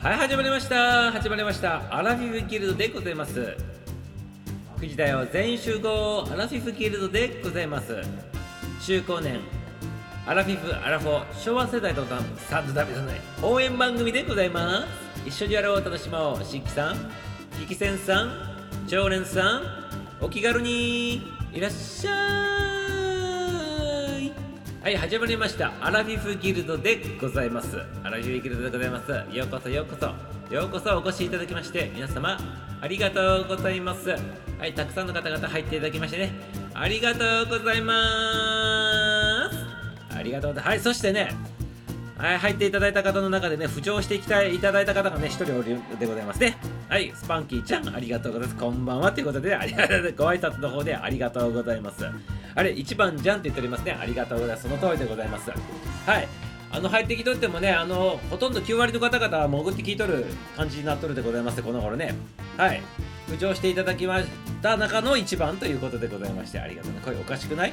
はい始まりました。始まりました。アラフィフギルドでございます。9時だよ全員集合アラフィフギルドでございます。中高年アラフィフアラフォー昭和世代とサンドダビじゃない応援番組でございます。一緒にやろう楽しもう。新規さんキキセンさん常連さんお気軽に。いらっしゃい。はい始まりました。アラフィフギルドでございます。アラフィフギルドでございます。ようこそようこそ。ようこそお越しいただきまして皆様ありがとうございます。はいたくさんの方々入っていただきましてね。ありがとうございます。ありがとうございます。はいそしてねはい、入っていただいた方の中でね、浮上していきたいいただいた方がね、一人おるでございますね。はい、スパンキーちゃん、ありがとうございます。こんばんはということで、ありがとうございます。ご挨拶の方でありがとうございます。あれ、一番じゃんって言っておりますね。ありがとうございます。その通りでございます。はい。あの入ってきとってもね、あのほとんど9割の方々は潜って聞いとる感じになっとるでございますこの頃ね。はい。浮上していただきました中の一番ということでございまして、ありがとうね。これおかしくない？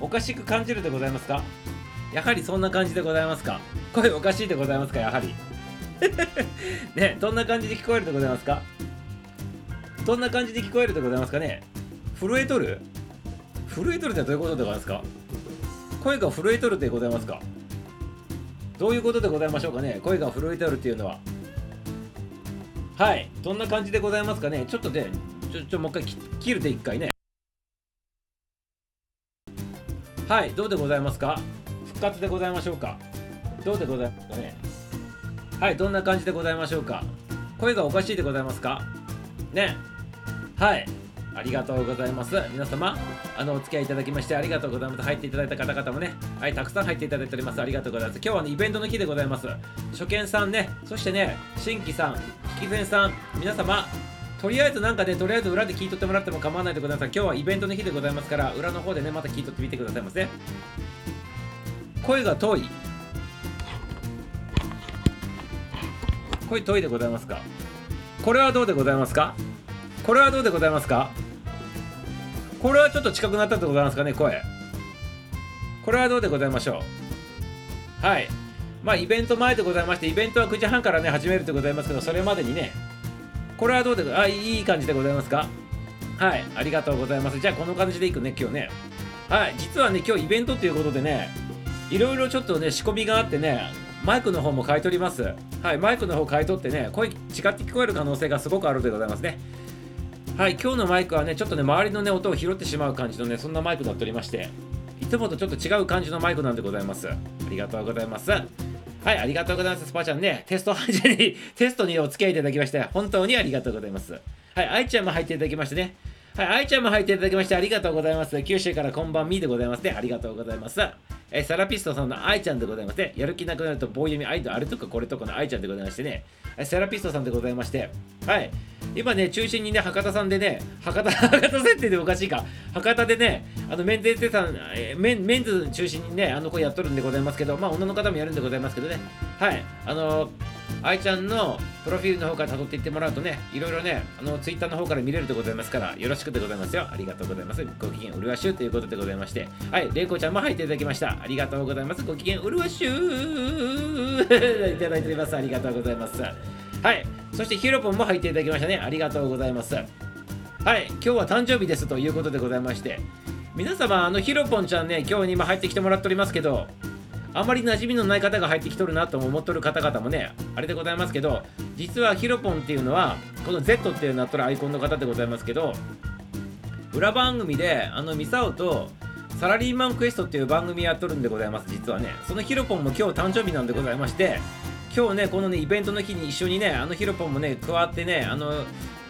おかしく感じるでございますか？やはりそんな感じでございますか？声おかしいでございますか？やはりねどんな感じで聞こえるでございますか？どんな感じで聞こえるでございますかね？震えとる？震えとるってどういうことでございますか？声が震えとるでございますか？どういうことでございましょうかね？声が震えとるっていうのは。はいどんな感じでございますかね？ちょっとねちょちょもう一回切るで一回ね。はいどうでございますか？復活でございましょうか？どうでございますかね？はいどんな感じでございましょうか？声がおかしいでございますか？ね。はい。ありがとうございます。皆様あのお付き合いいただきましてありがとうございます。入っていただいた方々もね。はいたくさん入っていただいております。ありがとうございます。今日はねイベントの日でございます。初見さんね。そしてね新規さん引き前さん皆様とりあえずなんかね、とりあえず裏で聞いとってもらっても構わないでござい今日はイベントの日でございますから、裏の方でね、また聞いとってみてくださいませ。声が遠い。声遠いでございますか。これはどうでございますか。これはどうでございますか。これはちょっと近くなったでございますかね、声。これはどうでございましょう。はい。まあ、イベント前でございまして、イベントは9時半からね、始めるでございますけど、それまでにね、これはどうであ、いい感じでございますか。はい、ありがとうございます。じゃあ、この感じでいくね、今日ね。はい、実はね、今日イベントということでね、いろいろちょっとね、仕込みがあってね、マイクの方も買い取ります。はい、マイクの方買い取ってね、声違って聞こえる可能性がすごくあるでございますね。はい、今日のマイクはね、ちょっとね、周りのね、音を拾ってしまう感じのね、そんなマイクになっておりまして、いつもとちょっと違う感じのマイクなんでございます。ありがとうございます。はい、ありがとうございます。スパちゃんね、テスト配信に、テストにお付き合いいただきまして、本当にありがとうございます。はい、愛ちゃんも入っていただきましてね。はい、愛ちゃんも入っていただきましてありがとうございます。九州からこんばんみでございますね。ありがとうございます。えーサラピストさんの愛ちゃんでございまして、やる気なくなると棒読み、愛とあれとかこれとかの愛ちゃんでございましてね、えセラピストさんでございまして、はい、今ね、中心にね、博多さんでね、博多、博多設定でおかしいか、博多でね、あのメンズエステさん、えーメンメンズ中心にね、あの子やっとるんでございますけど、まあ、女の方もやるんでございますけどね、はい、あの愛ちゃんのプロフィールの方から辿っていってもらうとね、いろいろね、あのツイッターの方から見れるでございますから、よろしくでございますよ。ありがとうございます。ご機嫌うるわしゅうということでございまして、はい、れいこちゃんも入っていただきました。ありがとうございます。ご機嫌うるわしゅう いただいております。ありがとうございます。はい、そしてヒロポンも入っていただきましたね。ありがとうございます。はい、今日は誕生日ですということでございまして、皆様、あのヒロポンちゃんね、今日に今入ってきてもらっておりますけど、あまり馴染みのない方が入ってきとるなと思っとる方々もね、あれでございますけど、実はヒロポンっていうのは、この Z っていうなっとるアイコンの方でございますけど、裏番組で、あのミサオとサラリーマンクエストっていう番組やっとるんでございます、実はね。そのヒロポンも今日誕生日なんでございまして、今日ね、このね、イベントの日に一緒にね、あのヒロポンもね、加わってね、あの、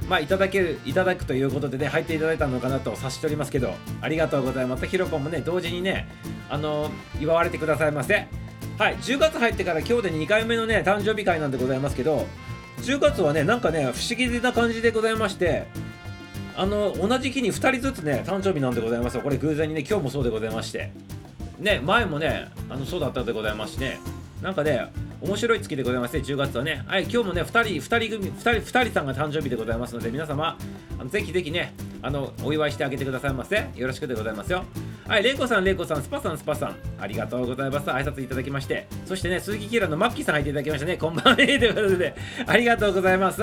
まあ、いただける、いただくということでね、入っていただいたのかなと察しておりますけど、ありがとうございます。ヒロポンもね、同時にね、あの、祝われてくださいませ。はい、10月入ってから今日で2回目のね、誕生日会なんでございますけど、10月はね、なんかね、不思議な感じでございまして、あの、同じ日に2人ずつね、誕生日なんでございますよ。これ偶然にね、今日もそうでございまして。ね、前もね、あの、そうだったでございますしね、なんかね、面白い月でございますね、10月はね。はい、今日もね、2人、2人組、2人、2人さんが誕生日でございますので、皆様、あのぜひぜひね、あの、お祝いしてあげてくださいませ。よろしくでございますよ。はい、レイコさん、レイコさん、スパさん、スパさん、ありがとうございます。挨拶いただきまして、そしてね、鈴木キラのマッキーさん入っていただきましたね。こんばんはね、ということで、ありがとうございます。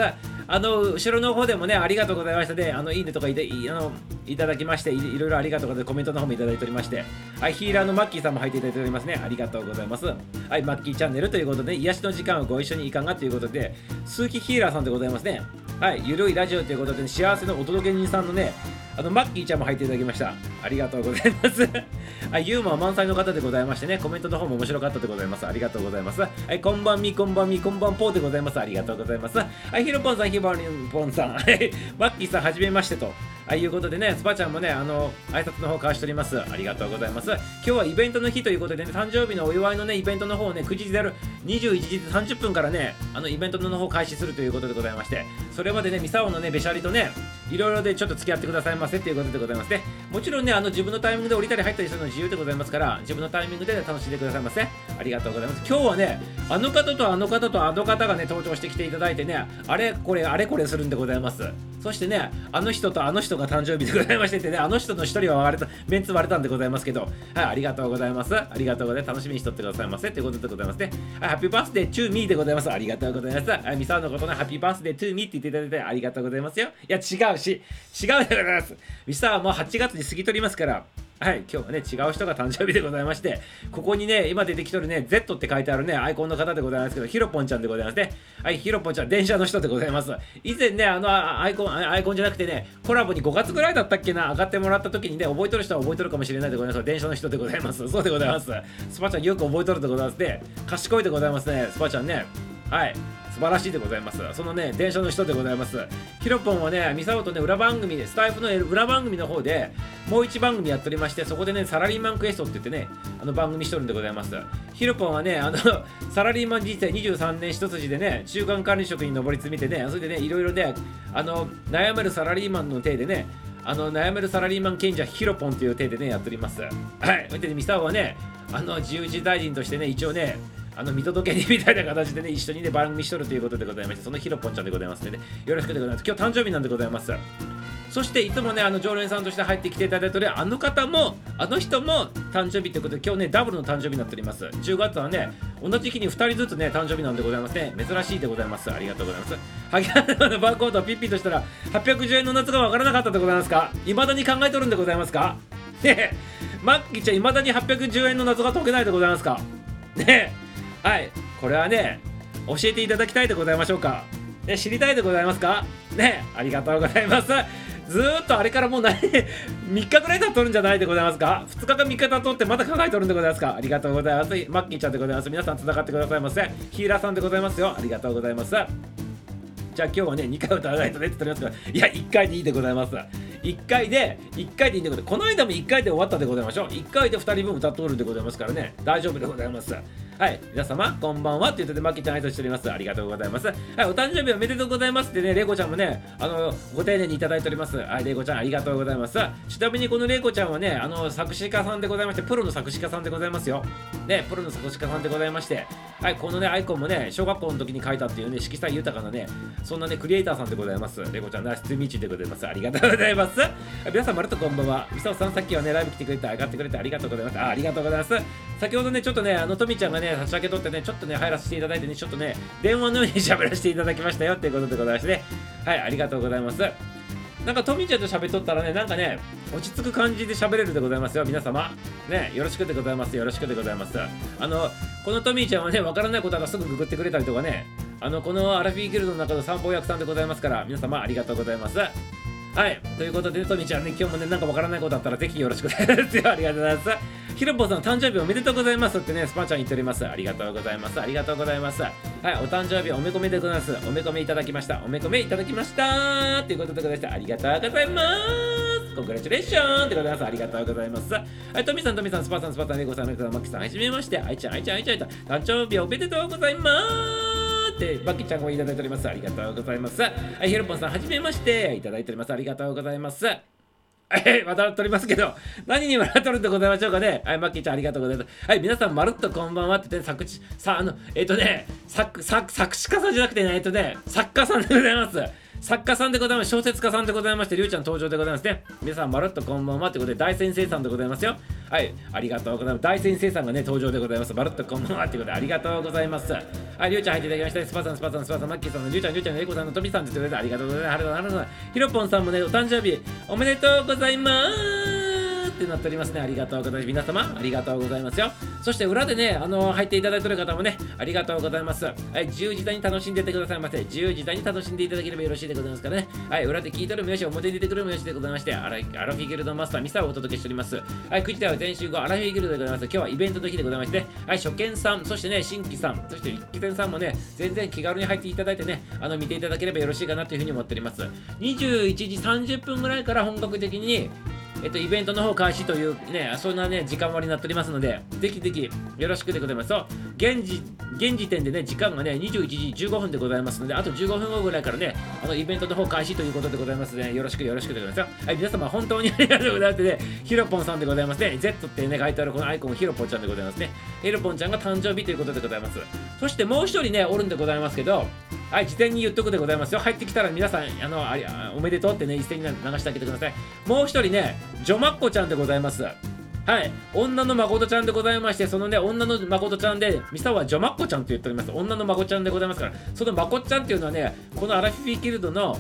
あの、後ろの方でもね、ありがとうございましたで、あの、いいねとかいていあのいただきましてい、いろいろありがとうございます。コメントの方もいただいておりまして、はい、ヒーラーのマッキーさんも入っていただいておりますね。ありがとうございます。はい、マッキーチャンネルということで、癒しの時間をご一緒にいかがということで、鈴木ヒーラーさんでございますね。はい、ゆるいラジオということで、幸せのお届け人さんのね、あのマッキーちゃんも入っていただきました。ありがとうございます。はい、ユーモア満載の方でございましてね、コメントの方も面白かったでございます。ありがとうございます。はい、こんばんみ、こんばんみ、こんばんぽーでございます。ありがとうございます。はい、ヒロポンさん、ヒバリンポンさん、はい、マッキーさん、はじめましてと。あいうことでね、スパちゃんもね、あの、挨拶の方交わしております。ありがとうございます。今日はイベントの日ということでね、誕生日のお祝いのね、イベントの方をね、9時である21時30分からね、あの、イベントの方開始するということでございまして、それまでね、ミサオのね、べしゃりとね、いろいろでちょっと付き合ってくださいませっていうことでございますね。もちろんね、あの、自分のタイミングで降りたり入ったりするの自由でございますから、自分のタイミングで、楽しんでくださいませ。ありがとうございます。今日はね、あの方とあの方とあの方がね、登場してきていただいてね、あれこれ、あれこれするんでございます。そしてね、あの人とあの人が誕生日でございましててね、あの人の一人は割れた、メンツ割れたんでございますけど、はい、ありがとうございます。ありがとうございます。楽しみにしとってくださいませ。ということでございますね。はい、ハッピーバースデートゥーミーでございます。ありがとうございます。はい、ミサのことね、ハッピーバースデートゥーミーって言っていただいてありがとうございますよ。いや、違うし、違うでございます。ミサオも8月に過ぎ取りますから、はい、今日はね、違う人が誕生日でございまして、ここにね、今出てきとるね、Z って書いてあるね、アイコンの方でございますけど、ヒロポンちゃんでございますね。はい、ヒロポンちゃん、電車の人でございます。以前ね、あのアイコン、アイコンじゃなくてね、コラボに5月ぐらいだったっけな、上がってもらった時にね、覚えとる人は覚えとるかもしれないでございます。電車の人でございます。そうでございます。スパちゃんよく覚えとるでございますね。賢いでございますね、スパちゃんね。はい。晴らしいでございます。そのね、電車の人でございます。ヒロポンはね、ミサオとね、裏番組で、スタイフの裏番組の方で、もう一番組やっておりまして、そこでね、サラリーマンクエストって言ってね、あの番組しとるんでございます。ヒロポンはね、あの、サラリーマン人生23年一筋でね、中間管理職に上り詰めてね、それでね、いろいろね、あの、悩めるサラリーマンの体でね、あの悩めるサラリーマン賢者ヒロポンという体でねやっております。はい。それでミサオはね、あの自由時大臣としてね、一応ね、あの見届けにみたいな形でね、一緒にね、番組しとるということでございまして、そのヒロポンちゃんでございますので、ね、よろしくでございます。今日誕生日なんでございます。そしていつもね、あの常連さんとして入ってきていただいてるあの方も、あの人も誕生日ということで、今日ね、ダブルの誕生日になっております。10月はね、同じ日に2人ずつね、誕生日なんでございますね。珍しいでございます。ありがとうございます。ハギハのバーコードをピッピとしたら、810円の夏がわからなかったでございますか？未だに考えとるんでございますか？ねえマッキーちゃん、未だに810円の謎が解けないでございますか？ねえはい。これはね、教えていただきたいでございましょうか。ね、知りたいでございますか？ね、ありがとうございます。ずっとあれからもう何、3日ぐらい経っとるんじゃないでございますか ?2 日か3日経っとってまた考えとるんでございますか？ありがとうございます。マッキーちゃんでございます。皆さん繋がってくださいませ。ヒーラーさんでございますよ。ありがとうございます。じゃあ今日はね、2回歌わないとねって言っておりますけど、いや、1回でいいでございます。1回で、1回でいいんでございます。この間も1回で終わったでございましょう。1回で2人分歌っとるんでございますからね、大丈夫でございます。はい、皆様、こんばんはって言ってて、マキちゃん挨拶しております。ありがとうございます。はい、お誕生日おめでとうございますってね、レイコちゃんもね、あの、ご丁寧にいただいております。はい、レイコちゃん、ありがとうございます。ちなみにこのレイコちゃんはね、あの、作詞家さんでございまして、プロの作詞家さんでございますよ。ね、プロの作詞家さんでございまして、はい、このね、アイコンもね、小学校の時に書いたっていうね、色彩豊かなね、そんなね、クリエイターさんでございます。レイコちゃん、ナイスツミーチでございます。ありがとうございます。皆さん、まるとこんばんは。みさおさん、さっきはね、ライブ来てくれて、上がってくれてありがとうございます。あありがとうございます。先ほどね、ちょっとね、あの、とみちゃんがね、差し上げとってね、ちょっとね、入らせていただいてね、ちょっとね、電話のように喋らせていただきましたよっていうことでございましてね。はい、ありがとうございます。なんか、トミーちゃんと喋っとったらね、なんかね、落ち着く感じで喋れるでございますよ、皆様。ね、よろしくでございます。よろしくでございます。あの、このトミーちゃんはね、わからないことはすぐググってくれたりとかね、あの、このアラフィーギルドの中の散歩役さんでございますから、皆様ありがとうございます。はい。ということで、トミーちゃんね、今日もね、なんかわからないことあったら、ぜひよろしくお願いますよ。ありがとうございます。ひろぽさん、誕生日おめでとうございますってね、スパちゃん言っております。ありがとうございます。ありがとうございます。はい、お誕生日おめこめでございます。おめこめいただきました。おめこめいただきましたということでございまして、ありがとうございます congratulation でございます。ありがとうございます。はい、トミさん、トミさん、スパさん、スパさん、ネコさん、ネコさん、マキさん、はじめまして。あいちゃん、あいちゃん、あいちゃん、誕生日おめでとうございますってバキちゃんをいただいております。ありがとうございます。はい、ヒロポンさん、はじめまして。いただいております。ありがとうございます。えまた撮りますけど、何に笑っとるんでございましょうかね。はい、マッキーちゃんありがとうございます。はい、皆さん、まるっとこんばんはってね、作詞、さ、あの、えっ、ー、とね、作、作、作詞家さんじゃなくてね、えっ、ー、とね、作家さんでございます。作家さんでございます。小説家さんでございまして、りゅうちゃん登場でございますね。皆さん、まるっとこんばんはということで、大先生さんでございますよ。はい、ありがとうございます。大先生さんがね、登場でございます。まるっとこんばんはということで、ありがとうございます。はい、りゅうちゃん入っていただきました。スパさん、スパさん、スパさん、マッキーさんのりゅうちゃん、りゅうちゃんのエコさんのとびさんということで、ありがとうございます。はるはるはるひろぽんさんもね、お誕生日、おめでとうございます。ってなっておりますね。ありがとうございます。皆様、ありがとうございますよ。そして裏でね、あの入っていただいている方もね、ありがとうございます。はい、自由自在に楽しんでてくださいませ。自由自在に楽しんでいただければよろしいでございますかね。はい、裏で聞いてるもよし、表に出てくるもよしでございまして、アラアラフィギルドマスターミサをお届けしております。はい、9時台は全集後、アラフィギルドでございます。今日はイベントの日でございまして、はい、初見さん、そしてね、新規さん、そして一期さんもね、全然気軽に入っていただいてね、あの見ていただければよろしいかなというふうに思っております。21時30分ぐらいから本格的にえっと、イベントの方開始という、ね、そんなね、時間割になっておりますので、ぜひぜひよろしくでございますと、現時現時点でね、時間がね、21時15分でございますので、あと15分後ぐらいからね、あのイベントの方開始ということでございますので、よろしくよろしくでございますよ。はい、皆様本当にありがとうございますね、ヒロポンさんでございますね、Z ってね、書いてあるこのアイコン、ヒロポンちゃんでございますね。ヒロポンちゃんが誕生日ということでございます。そしてもう一人ね、おるんでございますけど、はい、事前に言っとくでございますよ。入ってきたら皆さん、あの、あおめでとうってね、一斉に流してあげてください。もう一人ね、ジョマッコちゃんでございます。はい、女の誠ちゃんでございまして、そのね、女の誠ちゃんで、ミサはジョマッコちゃんと言っております。女の孫ちゃんでございますから、その孫ちゃんっていうのはね、このアラフィフィギルドの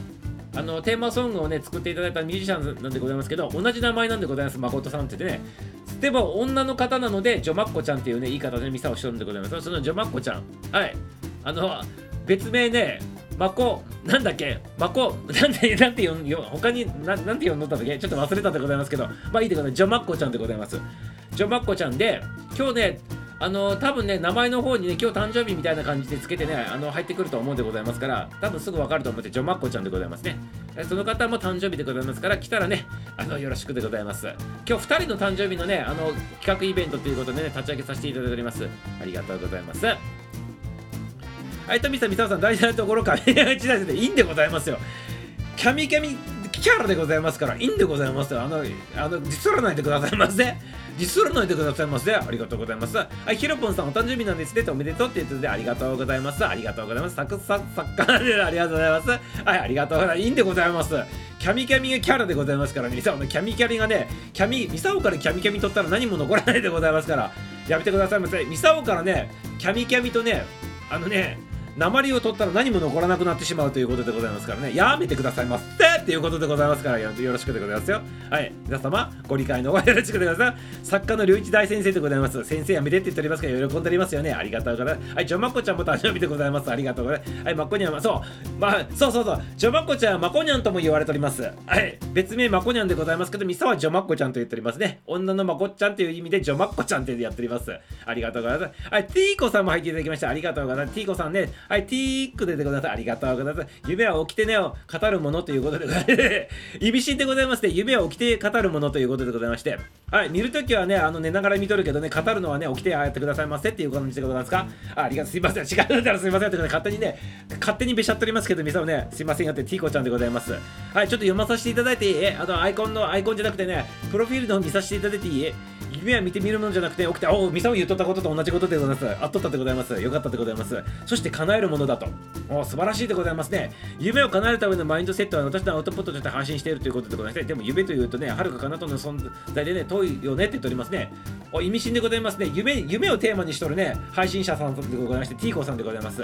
あのテーマソングをね作っていただいたミュージシャンなんでございますけど同じ名前なんでございます。誠さんって言ってね。でも女の方なのでジョマッコちゃんっていうね言い方でミサをしてるんでございます。そのジョマッコちゃん。はい。あの別名ね、マコ、なんだっけ、マコ、なんて、なんて呼ん、他に、ななんて呼んだったっけ？ちょっと忘れたでございますけど、まあいいでございます。ジョマッコちゃんでございます。ジョマッコちゃんで、今日ね、あの多分ね、名前の方にね、今日誕生日みたいな感じでつけてね、あの入ってくると思うんでございますから、多分すぐ分かると思って、ジョマッコちゃんでございますね。その方も誕生日でございますから、来たらね、あのよろしくでございます。今日2人の誕生日のね、あの企画イベントということでね、立ち上げさせていただいております。ありがとうございます。はい、富田美沙さん、大事なところから、一台でいいんでございますよ。キャミキャミキャラでございますから、いいんでございますよ。あの、あの、ディスらないでくださいませ。ディスらないでくださいませ。ありがとうございます。はい、ヒロポンさん、お誕生日なんですね。おめでとうって言ってて、ありがとうございます。ありがとうございます。サクサクサッカーでありがとうございます。はい、ありがとうございます。いいんでございます。キャミキャミがキャラでございますからね、ミサオのキャミキャミがね、キャミ、ミサオからキャミキャミ取ったら何も残らないでございますから、やめてくださいませ。ミサオからね、キャミキャミとね、あのね、鉛を取ったら何も残らなくなってしまうということでございますからね。やめてくださいませっていうことでございますからよろしくでございますよ。はい。皆様ご理解のほよろしくでございます。作家の龍一大先生でございます先生やめてって言っておりますから喜んでおりますよね。ありがとうございます。はい。ジョマッコちゃんも誕生日でございます。ありがとうございます。はい。マコニャンそう。まあそうそうそう。ジョマッコちゃんはマコニャンとも言われております。はい。別名マコニャンでございますけどミサはジョマッコちゃんと言っておりますね。女のマコちゃんという意味でジョマッコちゃんってやっております。ありがとうございます。はい。ティーコさんも入っていただきました。ありがとうございます。ティーコさんねはいティークででござい。ありがとうございます。夢は起きてねを語るものということでございます。イビシンでございまして、夢は起きて語るものということでございまして、はい、見るときはね、あの寝ながら見とるけどね、語るのはね、起きてああやってくださいませっていう感じでございますか？あありがとう、すいません。違うったらすいませんってことで、勝手にね、勝手にべしゃっておりますけど、みさもね、すいませんよって、ティーコちゃんでございます。はい、ちょっと読まさせていただいていい？あの、アイコンの、アイコンじゃなくてね、プロフィールの方見させていただいていい？夢は見てみるものじゃなくて起きて、おお、ミサオ言っとったことと同じことでございます。あっとったでございます。よかったでございます。そして叶えるものだと。お素晴らしいでございますね。夢を叶えるためのマインドセットは私のアウトプットとして発信しているということでございます。でも夢というとね、はるか彼方の存在でね、遠いよねって言っておりますね。お意味深でございますね。夢夢をテーマにしとるね、配信者さんでございまして、ティーコさんでございます。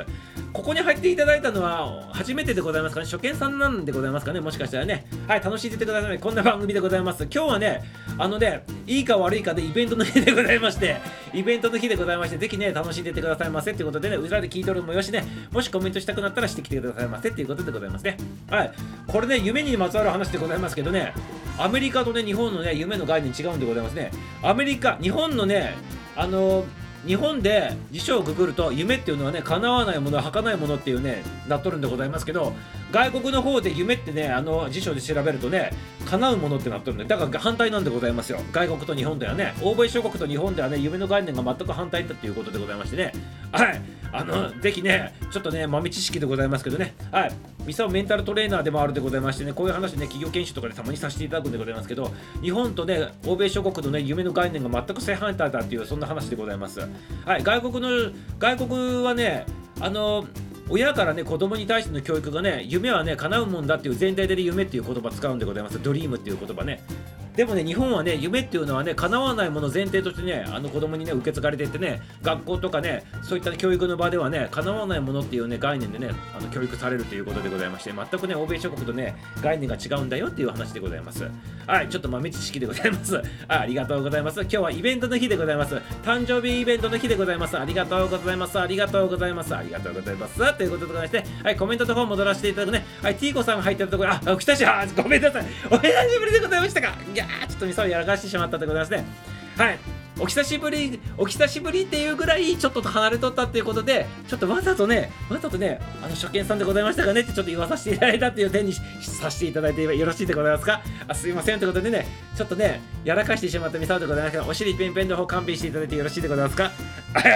ここに入っていただいたのは初めてでございますかね。初見さんなんでございますかね。もしかしたらね。はい、楽しんでてください。こんな番組でございます。今日はね、あのね、いいか悪いかでイベントの日でございまして、イベントの日でございまして、ぜひね、楽しんでいってくださいませということでね、裏で聞いとるもよしね、もしコメントしたくなったらしてきてくださいませということでございますね。はい。これね、夢にまつわる話でございますけどね、アメリカとね、日本のね、夢の概念違うんでございますね。アメリカ、日本のね、あの日本で辞書をくぐると夢っていうのはね叶わないもの儚いものっていうねなっとるんでございますけど外国の方で夢ってねあの辞書で調べるとね叶うものってなっとるんでだから反対なんでございますよ。外国と日本ではね。欧米諸国と日本ではね。夢の概念が全く反対だっていうことでございましてね。はい。あのぜひねちょっとね豆知識でございますけどね。はい。ミサオメンタルトレーナーでもあるでございましてねこういう話ね企業研修とかでたまにさせていただくんでございますけど日本とね欧米諸国のね夢の概念が全く正反対だっていうそんな話でございます。はい。外国の外国はねあの親からね子供に対しての教育がね夢はね叶うもんだっていう前提で夢っていう言葉使うんでございます。ドリームっていう言葉ねでもね日本はね夢っていうのはね叶わないもの前提としてねあの子供にね受け継がれていってね学校とかねそういった教育の場ではね叶わないものっていうね概念でねあの教育されるということでございまして全くね欧米諸国とね概念が違うんだよっていう話でございます。はいちょっと豆知識でございます。あありがとうございます。今日はイベントの日でございます。誕生日イベントの日でございます。ありがとうございます。ありがとうございます。ありがとうございます。ということでございましてはいコメントの方戻らせていただくね。はい T 子さんが入ってるところ。あ来たしあごめんなさい。お久しぶりでございましたか。いやちょっとミサをやらかしてしまったでございますねはいお久しぶり、お久しぶりっていうぐらいちょっと離れとったっていうことで、ちょっとわざとね、わざとね、あの初見さんでございましたかねってちょっと言わさせていただいたっていう点にさせていただいてよろしいでございますか？あすいませんということでね、ちょっとね、やらかしてしまったミサオでございますけど、お尻ペンペンの方勘弁していただいてよろしいでございますか？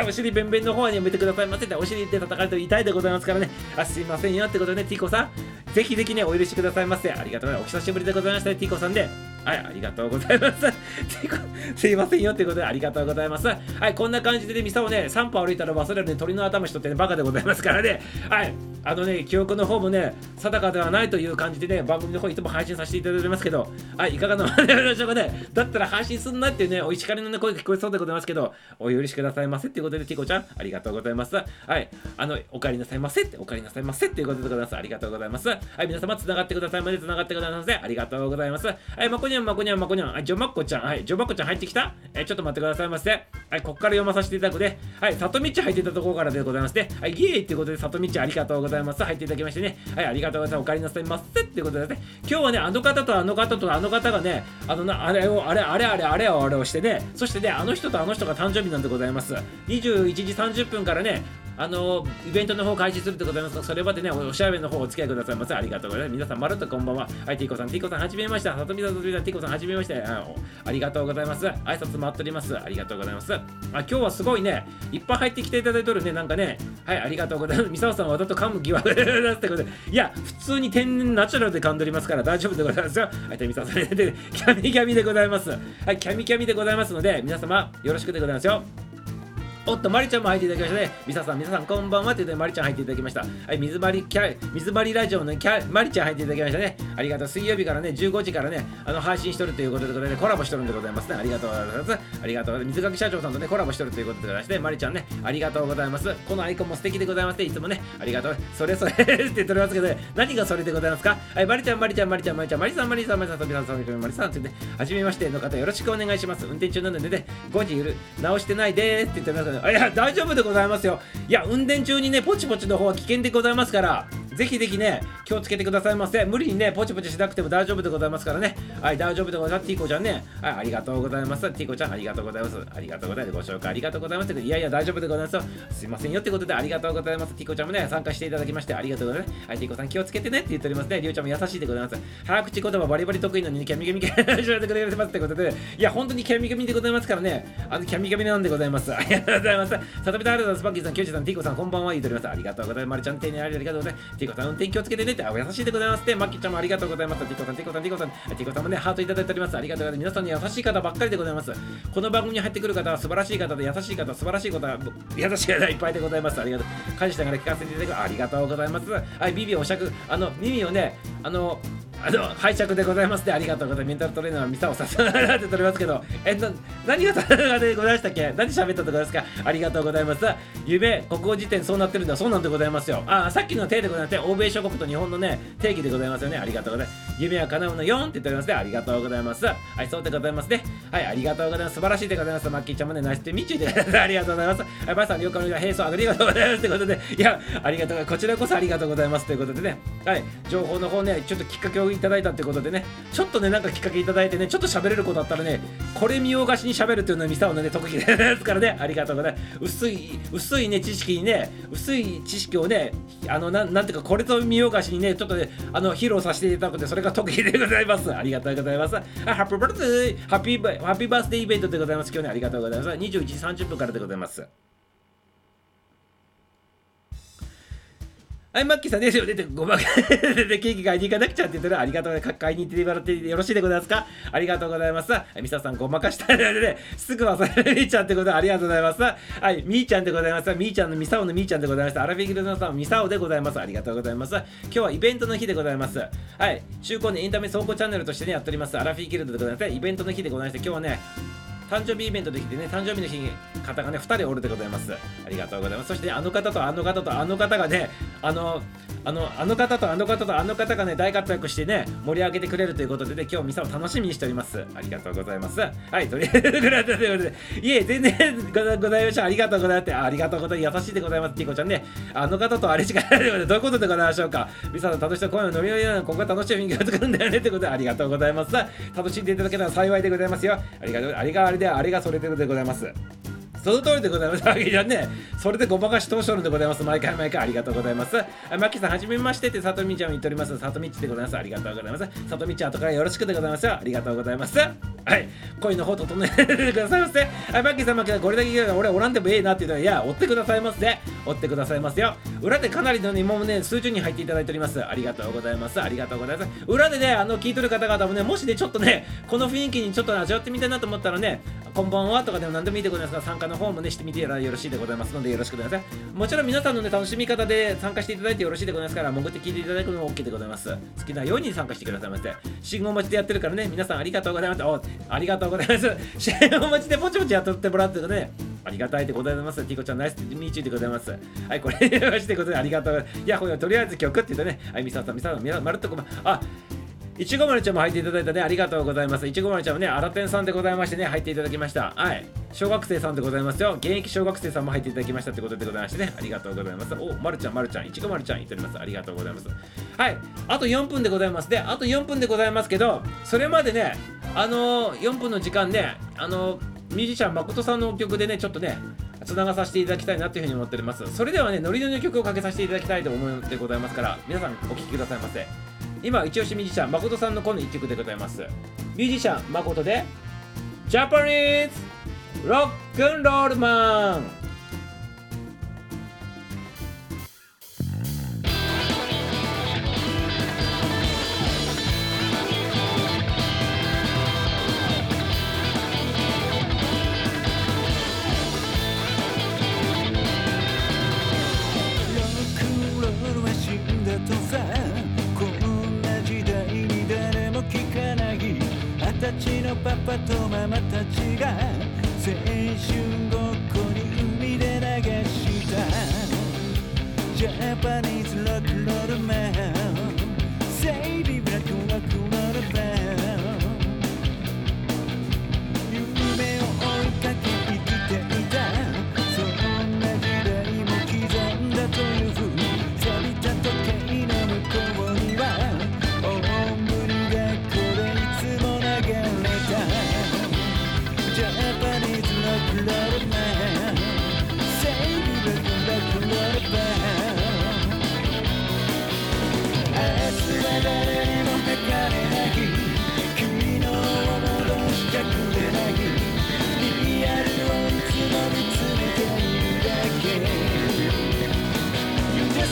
お尻ペンペンの方はやめてくださいませって、お尻で叩かれると痛いでございますからね、あすいませんよってことでね、ティコさん、ぜひぜひね、お許しくださいませ。ありがとうございます。お久しぶりでございましたね、ティコさんで。はい、ありがとうございます。すいませんよということで、ありがとうございます。はい、こんな感じでね、ミサをね、3歩歩いたら忘れるね、鳥の頭しとってね、バカでございますからね。はい、あのね、記憶の方もね、定かではないという感じでね、番組の方いつも配信させていただいてますけど、はい、いかがなものでしょうかね。だったら配信すんなっていうね、お叱りの、ね、声が聞こえそうでございますけど、お許しくださいませっていうことで、ティコちゃん、ありがとうございます。はい、あの、お帰りなさいませって、お帰りなさいませっていうことでございます。ありがとうございます。はい、皆様、つながってくださいまで、つながってくださいませ。ありがとうございます。はい、まこにゃん、まこにゃん、まこにゃん、はい、ジョマッコちゃん、はい、ジョマッコちゃん入ってきたえちょっと待ってくださいませ。はい、こっから読まさせていただくで、はい、里道入ってたところからでございまして、はい、イエーイってことで、里道ありがとうございます。入っていただきましてね、はい、ありがとうございます。お帰りなさいませってことでね、今日はね、あの方とあの方とあの方がね、あのな、あれを、あれ、あれ、あれ、あれを、あれをしてね、そしてね、あの人とあの人が誕生日なんでございます。21時30分からね、あのイベントの方開始するでございますが、それまでね、おしゃべりの方お付き合いくださいませ。ありがとうございます。皆さん、まるっとこんばんは。はい、ティーコさん、ティーコさん、はじめまして。さとみさん、さとみさん、ティコさん、はじめましてあ。ありがとうございます。挨拶回っております。ありがとうございます。あ今日はすごいね、いっぱい入ってきていただいてるね、なんかね、はい、ありがとうございます。ミサオさん、わざと噛む気はだってことで、いや、普通に天然ナチュラルで噛んでおりますから大丈夫でございますよ。はい、ミサオさん、で、キャミキャミでございます。はい、キャミキャミでございますので、皆様、よろしくでございますよ。おっと、まりちゃんも入っていただきましたね。みささん、皆さん、こんばんはということで、まりちゃん入っていただきました。はい、水張り、キャ水張りラジオのキャまりちゃん入っていただきましたね。ありがとう。水曜日からね、15時からね、あの配信しとるということで、ね、コラボしとるんでございますね。ありがとうございます。ありがとう。水垣社長さんとね、コラボしとるということでございまして、まりちゃんね、ありがとうございます。このアイコンも素敵でございまして、いつもね、ありがとう。それそれって言っておりますけど、ね、何がそれでございますか？はい、まりちゃん、まりちゃん、まりちゃん、まりちゃん、まりさん、まりさん、まりさん、まりさん、まりさん、まりさん、ってね、はじめましての方、よろしくお願いします。運転中なのでね、5時ゆる直してないでーすって言ってますいや、大丈夫でございますよ。いや、運転中にね、ポチポチの方は危険でございますから、ぜひぜひね、気をつけてくださいませ。無理にね、ポチポチしなくても大丈夫でございますからね。はい、大丈夫でございます。ティーコちゃんね。はい、ありがとうございます。ティーコちゃん、ありがとうございます。ありがとうございます。ご紹介ありがとうございます。いやいや、大丈夫でございますよ。すいませんよってことで、ありがとうございます。ティーコちゃんもね、参加していただきまして、ありがとうございます。はい、ティーコさん気をつけてねって言っておりますね。りゅうちゃんも優しいでございます。早口言葉バリバリ得意なのに、キャミキャミキャミてくれてますってことで、いや、本当にキャミキャミでございますからね。あの、キャミキャミなんでございます。ありがとうございます。さとみたありがとうございます。バッキーさん、キューチさん、ティーコさん、こんばんは言っております。ありがとうございます。まりちゃん、丁寧にありがとうございます。コさん、運転気をつけてねって、あ、優しいでございますって、マッキーちゃんもありがとうございます。ティコさん、ティコさん、ティコさん、ティコさんもね、ハートいただいております。ありがとうございます。皆さんに優しい方ばっかりでございます。この番組に入ってくる方は素晴らしい方で、優しい方、素晴らしい方、優しい方いっぱいでございます。ありがとう。感謝しながら聞かせていただくありがとうございます。はい、ビビお尺、あの、耳をね、あの、あの、拝借でございますで、ありがとうございます。メンタルトレーナーはミサをさせて取りますけど、えっと、何がでございましたっけ何喋ったとこですか？ありがとうございます。夢、国語辞典そうなってるんだ。そうなんでございますよ。あ、さっきの定でございまして、欧米諸国と日本のね、定義でございますよね。ありがとうございます。夢は叶うの4って言っておりますね。ありがとうございます。はい、そうでございますね。はい、ありがとうございます。素晴らしいでございます。マッキーちゃんもね、ナイスってみちゅでありがとうございます。はい、バイさん、了解の並走ありがとうございます。ということで、いや、ありがとうこちらこそありがとうございます。ということでね、はい、情報の方ね、ちょっときっかけをいただいたということでね、ちょっとね、なんかきっかけいただいてね、ちょっと喋れることだったらね、これ見よがしに喋るっていうのを見せたのね、特技ですからね、ありがとうございます。薄い、薄いね、知識にね、薄い知識をね、あの、ななんていうか、これと見よがしにね、ちょっとね、あの、披露させていただくんで、それが特技でございます。ありがとうございます。あ、ハッピーバースデー、ハッピーバースデーイベントでございます。今日ね、ありがとうございます。21時30分からでございます。はい、マッキーさんですよ。出て、ごまか、で、ケーキ買いに行かなくちゃって言ったら、ありがとうね。買いに行ってもらってよろしいでございますか？ありがとうございます。ミサさん、ごまかしたらね、すぐ忘れみーちゃんってことでありがとうございます。はい、みーちゃんでございます。みーちゃんのミサオのみーちゃんでございます。アラフィギルドさん、ミサオでございます。ありがとうございます。今日はイベントの日でございます。はい、中高年エンタメ走行チャンネルとしてね、やっております。アラフィギルドでございます。イベントの日でございまして、今日はね、誕生日イベントできてね、誕生日の日に方がね、2人おるでございます。ありがとうございます。そして、あの方とあの方とあの方がね、あの、あのあの方とあの方とあの方がね大活躍してね盛り上げてくれるということでね今日ミサを楽しみにしております。ありがとうございます。はいとりあえずぐらいということでい。え全然ございましたありがとうございますありがとうございます。優しいでございます。ティコちゃんね。あの方とあれしかないのでどういうことでございましょうか。ミサの楽しさ声の飲みようここが楽しい雰囲気が作るんだよねということでありがとうございます。楽しんでいただけたら幸いでございますよ。ありがとうあれがあれであれがそれでございますその通りでございます。わけじゃね、それでごまかし通しとるんでございます。毎回毎回ありがとうございます。あマッキーさん、はじめましてって、さとみちゃんも言っております。さとみちでございます。ありがとうございます。さとみちゃん、後からよろしくでございます。ありがとうございます。はい。声の方整えてくださいませ。はい、マッキーさん、マッキーさん、これだけ言う俺おらんでもええなっていうのは、いや、追ってくださいませ。追ってくださいますよ。裏でかなりのね、もね、数十人入っていただいております。ありがとうございます。ありがとうございます。裏でね、あの、聞いとる方々もね、もしね、ちょっとね、この雰囲気にちょっと味わってみたいなと思ったらね、こんばんはとかでも何でもいいでございますが、参加の方もね、してみてらよろしいでございますので、よろしくお願いします。もちろん皆さんのね、楽しみ方で参加していただいてよろしいでございますから、潜って聞いていただくのも OK でございます。好きなように参加してくださいませ。信号待ちでやってるからね、皆さんありがとうございます。ありがとうございます。信号待ちでぼちぼちやってもらってるね、ありがたいでございます。ティコちゃん、ナイスミーチューでございます。はい、これでま、してことでありがとうござ。います。いや、ほらとりあえず曲って言うとね、はい、ミサさん、ミサさん、まるっとこま、あ、いちごまるちゃんも入っていただいたね、ありがとうございます。いちごまるちゃんもね、あらてんさんでございましてね、入っていただきました。はい。小学生さんでございますよ。現役小学生さんも入っていただきましたってことでございましてね、ありがとうございます。お、まるちゃん、まるちゃん、いちごまるちゃん言っております。ありがとうございます。はい。あと4分でございます。で、あと4分でございますけど、それまでね、あのー、4分の時間ね、あのー、ミュージシャン誠さんの曲でね、ちょっとね、つながさせていただきたいなというふうに思っております。それではね、ノリノリの曲をかけさせていただきたいと思ってございますから、皆さんお聴きくださいませ。今、一押しミュージシャン、誠さんのこの1曲でございます。ミュージシャン、誠で、ジャパニーズロックンロールマンパパとママたちが青春ごっこに海で流した。ジャパニーズロックロールマン。セイビブラッ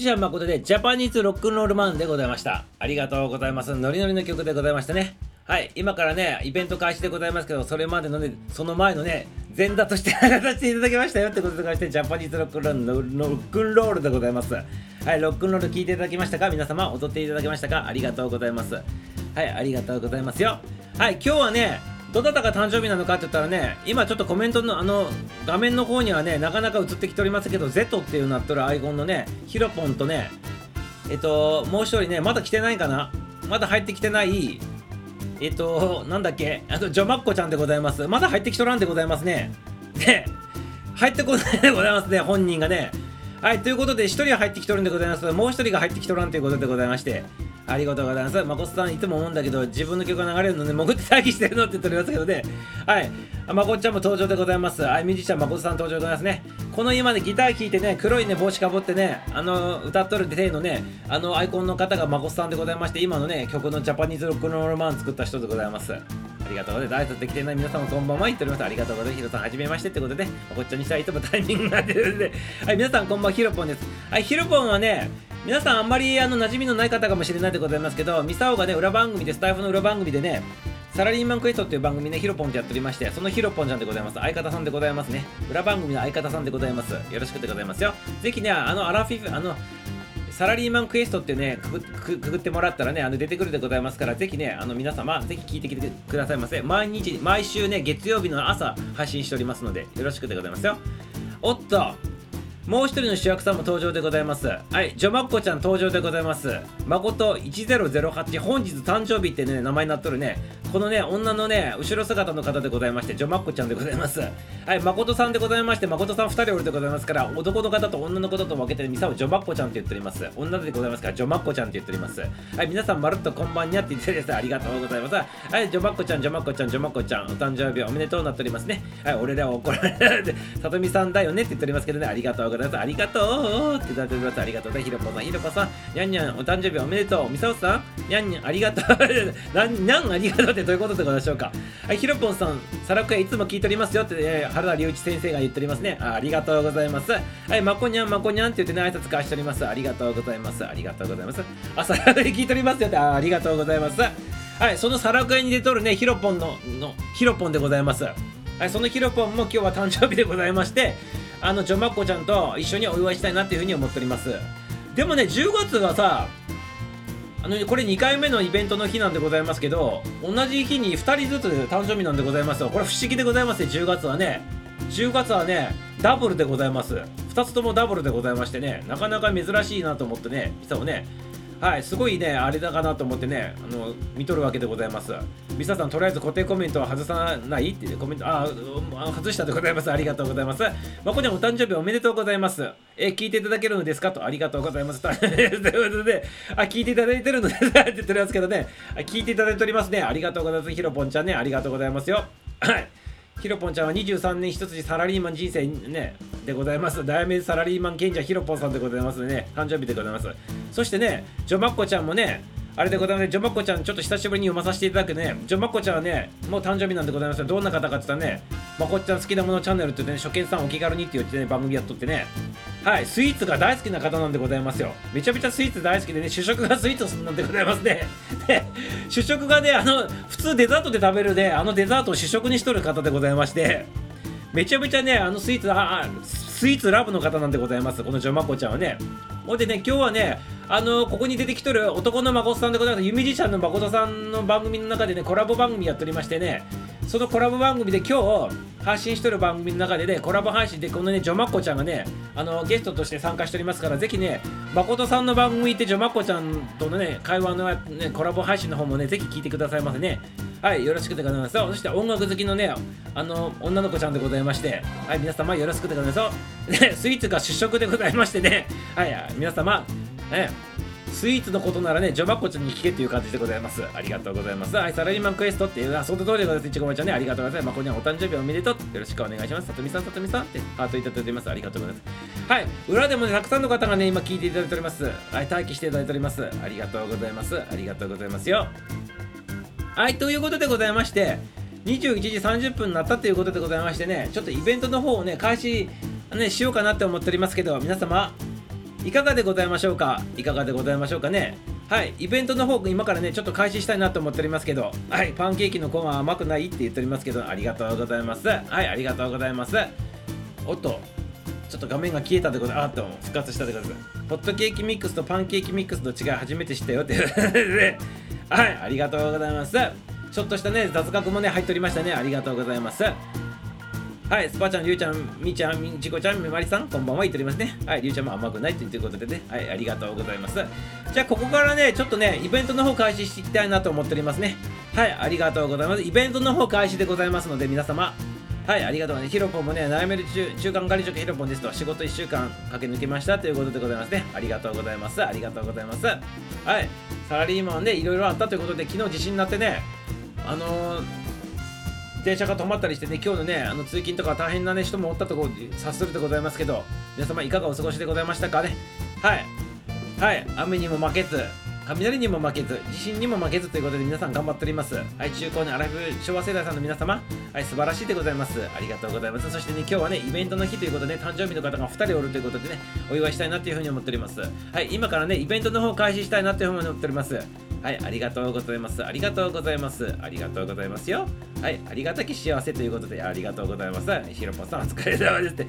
ジシャン誠でジャパニーズロックンロールマンでございました。ありがとうございます。ノリノリの曲でございましたね。はい今からねイベント開始でございますけどそれまでのねその前のね前座として流させていただきましたよ。ってことでございましてジャパニーズロックンロールロックンロールでございます。はいロックンロール聞いていただきましたか？皆様踊っていただきましたか？ありがとうございます。はいありがとうございますよ。はい今日はねどなたが誕生日なのかって言ったらね、今ちょっとコメントのあの画面の方にはね、なかなか映ってきておりますけど、Z っていうなっとるアイコンのね、ヒロポンとね、えっと、もう一人ね、まだ来てないかな？まだ入ってきてない、えっと、なんだっけ、あと、ジョマッコちゃんでございます。まだ入ってきとらんでございますね。ね、入ってこないでございますね、本人がね。はい、ということで、1人は入ってきとるんでございます。もう1人が入ってきとらんということでございまして、ありがとうございます。まこさんいつも思うんだけど、自分の曲が流れるので、潜って待機してるのって言っておりますけどね。はい。まこっちゃんも登場でございます。はい、ミュージシャンまこさん登場でございますね。この今ね、ギター弾いてね、黒いね、帽子かぶってね、あの、歌っとる手のね、あの、アイコンの方がまこさんでございまして、今のね、曲のジャパニーズロックノーマン作った人でございます。ありがとうございます。挨拶できてない皆様こんばんは言っております。ありがとうございます。ヒロさん、はじめましてってことで、まこっちゃにしたいつもタイミングになってるんで、はい、皆さんこんばんは、ヒロポンです。はい、ヒロポンはね、皆さんあんまりあの馴染みのない方かもしれないでございます。けどミサオがね裏番組でスタイフの裏番組でねサラリーマンクエストっていう番組ねヒロポンってやっておりましてそのヒロポンちゃんでございます。相方さんでございます。ね裏番組の相方さんでございます。よろしくでございます。よぜひねあのアラフィフあのサラリーマンクエストってねくくくぐってもらったらねあの出てくるでございますからぜひねあの皆様ぜひ聞いてきてくださいませ毎日毎週ね月曜日の朝配信しておりますのでよろしくでございますよおっともう一人の主役さんも登場でございます。はい、ジョマッコちゃん登場でございます。誠1008、本日誕生日ってね、名前になっとるね、このね、女のね、後ろ姿の方でございまして、ジョマッコちゃんでございます。はい、誠さんでございまして、誠さん2人おるでございますから、男の方と女の方と分けて、ミサをジョマッコちゃんって言っております。女でございますから、ジョマッコちゃんって言っております。はい、皆さん、まるっとこんばんにゃって言ってですありがとうございます。はい、ジョマッコちゃん、ジョマッコちゃん、ジョマッコちゃん、お誕生日おめでとうなっておりますね。はい、俺らは怒られて、さとみさんだよねって言っておりますけどね、ありがとうございます。ありがとうっていただいております。ありがとうございます。ひろぽさん、ひろぽさん、にゃんにゃん、お誕生日おめでとう。みさおさん、にゃんにゃん、ありがとう。なん、にゃん、ありがとうってどういうことでございましょうか。はい、ひろぽんさん、サラクエいつも聞いておりますよって、えー、原田隆一先生が言っておりますねあ。ありがとうございます。はい、まこにゃん、まこにゃんって言ってね、挨拶交わしております。ありがとうございます。ありがとうございます。あ、サラクエ聞いておりますよって、あありがとうございます。はい、そのサラクエに出とるね、ヒロポンの、の、ヒロポンでございます。はい、そのヒロポンも今日は誕生日でございまして、あの、ジョマッコちゃんと一緒にお祝いしたいなっていうふうに思っております。でもね、10月はさ、あのこれ2回目のイベントの日なんでございますけど同じ日に2人ずつ誕生日なんでございますよ。これ不思議でございますね。10月はね。10月はねダブルでございます。2つともダブルでございましてね。なかなか珍しいなと思ってねいつもねはい、すごいね、あれだかなと思ってね、あの見とるわけでございます。ミサさん、とりあえず固定コメントは外さないってコメント、あ、外したでございます。ありがとうございます。まこちゃん、お誕生日おめでとうございます。え、聞いていただけるのですか？と、ありがとうございます。ということで、あ、聞いていただいてるのですって言ってますけどね、聞いていただいておりますね。ありがとうございます。ひろぽんちゃんね、ありがとうございますよ。はい。ひろぽんちゃんは23年一筋サラリーマン人生ね、でございます。ダイヤメサラリーマン賢者ひろぽんさんでございますね。誕生日でございます。そしてね、ジョマッコちゃんもね、あれでございますね、ジョマッコちゃん、ちょっと久しぶりに読まさせていただくね、ジョマッコちゃんはね、もう誕生日なんでございますよ。どんな方かって言ったらね、まこっちゃん好きなものチャンネルってね、初見さんお気軽にって言ってね、番組やっとってね、はい、スイーツが大好きな方なんでございますよ。めちゃめちゃスイーツ大好きでね、主食がスイーツなんでございますね。で、主食がね、あの、普通デザートで食べるで、あのデザートを主食にしとる方でございまして、めちゃめちゃね、あのスイーツ、あ、スイーツラブの方なんでございます、このジョマコちゃんはね。ほんでね、今日はね、あのここに出てきとる男の孫さんでございます、ミュージシャンの誠さんの番組の中でね、コラボ番組やっておりましてね、そのコラボ番組で今日発信してる番組の中でね、コラボ配信でこのね、ジョマッコちゃんがね、あのゲストとして参加しておりますから、ぜひね、誠さんの番組ってジョマッコちゃんとのね、会話の、ね、コラボ配信の方もね、ぜひ聞いてくださいませね。はい、よろしくでございます。そして音楽好きのね、あの、女の子ちゃんでございまして、はい、皆様よろしくでございます。ね、スイーツが主食でございましてね、はい、皆様、ね、スイーツのことならね、ジョバコちゃんに聞けっていう感じでございます。ありがとうございます。はい、サラリーマンクエストっていう、あ、その通りでございます。いちごまちゃんね、ありがとうございます。まこにはお誕生日おめでとう。よろしくお願いします。さとみさん、さとみさんってハートいただいております。ありがとうございます。はい、裏でもね、たくさんの方がね、今聞いていただいております。はい、待機していただいております。ありがとうございます。ありがとうございますよ。はい、ということでございまして、21時30分になったということでございましてね、ちょっとイベントの方をね、開始、ね、しようかなって思っておりますけど、皆様、いかがでございましょうか？いかがでございましょうかね？はいイベントの方今からねちょっと開始したいなと思っておりますけどはいパンケーキのコーンは甘くないって言っておりますけどありがとうございます。はいありがとうございます。おっとちょっと画面が消えたってことあっと復活したってことです。ホットケーキミックスとパンケーキミックスの違い初めて知ったよって。はいありがとうございます。ちょっとしたね雑学もね入っておりましたね。ありがとうございます。はい、スパちゃん、りゅうちゃん、みーちゃん、みちこちゃん、みまりさん、こんばんは言っておりますね。はい、りゅうちゃんも甘くないということでね、はい、ありがとうございます。じゃあ、ここからね、ちょっとね、イベントの方開始していきたいなと思っておりますね。はい、ありがとうございます。イベントの方開始でございますので、皆様、はい、ありがとうね。ヒロポンもね、悩める中中間管理職ヒロポンですと、仕事1週間駆け抜けましたということでございますね。ありがとうございます。ありがとうございます。はい、サラリーマンね、いろいろあったということで、昨日地震になってね、あのー電車が止まったりしてね、今日のね、あの通勤とか大変な、ね、人もおったところに察するでございますけど、皆様いかがお過ごしでございましたかね？はい。はい。雨にも負けず、雷にも負けず、地震にも負けずということで皆さん頑張っております。はい。中高にアラフ昭和世代さんの皆様、はい。素晴らしいでございます。ありがとうございます。そしてね、今日はね、イベントの日ということで、誕生日の方が2人おるということでね、お祝いしたいなというふうに思っております。はい。今からね、イベントの方開始したいなというふうに思っております。はい、ありがとうございます。ありがとうございます。ありがとうございますよ。はい、ありがたき幸せということで、ありがとうございます。ひろぽさん、お疲れ様ですって。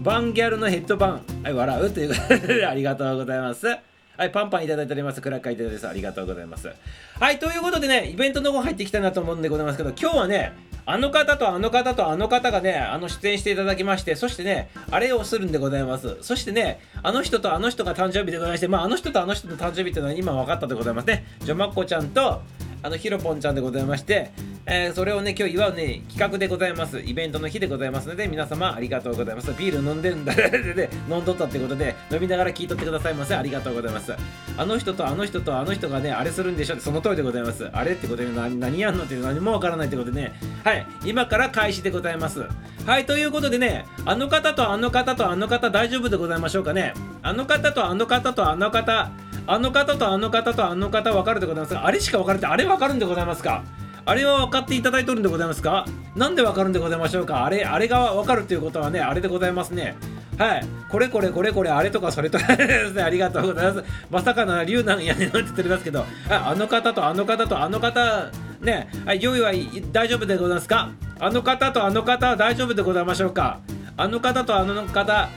バンギャルのヘッドバン、はい、笑うということで、ありがとうございます。はい、パンパンいただいております。クラッカーいただいております。ありがとうございます。はい、ということでね、イベントの方入っていきたいなと思うんでございますけど、今日はね、あの方とあの方とあの方がね、あの出演していただきまして、そしてね、あれをするんでございます。そしてね、あの人とあの人が誕生日でございまして、まあ、あの人とあの人の誕生日っていうのは今分かったでございますね。ジョマッコちゃんと、あのヒロポンちゃんでございまして、えー、それをね今日祝うね企画でございます。イベントの日でございますので皆様ありがとうございます。ビール飲んでるんだで飲んどったってことで飲みながら聞いとってくださいませ。ありがとうございます。あの人とあの人とあの人がねあれするんでしょってその通りでございます。あれってことで何何やんのって何もわからないってことでね。はい。今から開始でございます。はいということでねあの方とあの方とあの方大丈夫でございましょうかね。あの方とあの方とあの方あの方とあの方とあの方分かるでございますが、あれしか分かるって、あれ分かるんでございますか？あれは分かっていただいておるんでございますか？なんで分かるんでございましょうか？あれ、あれが分かるっていうことはね、あれでございますね。はい。これこれこれこれ、あれとかそれとかですね。ありがとうございます。まさかの竜なんやねんって言っておりますけど、あの方とあの方とあの方、ね、はい、用意は大丈夫でございますか？あの方とあの方は大丈夫でございましょうか？あの方とあの方、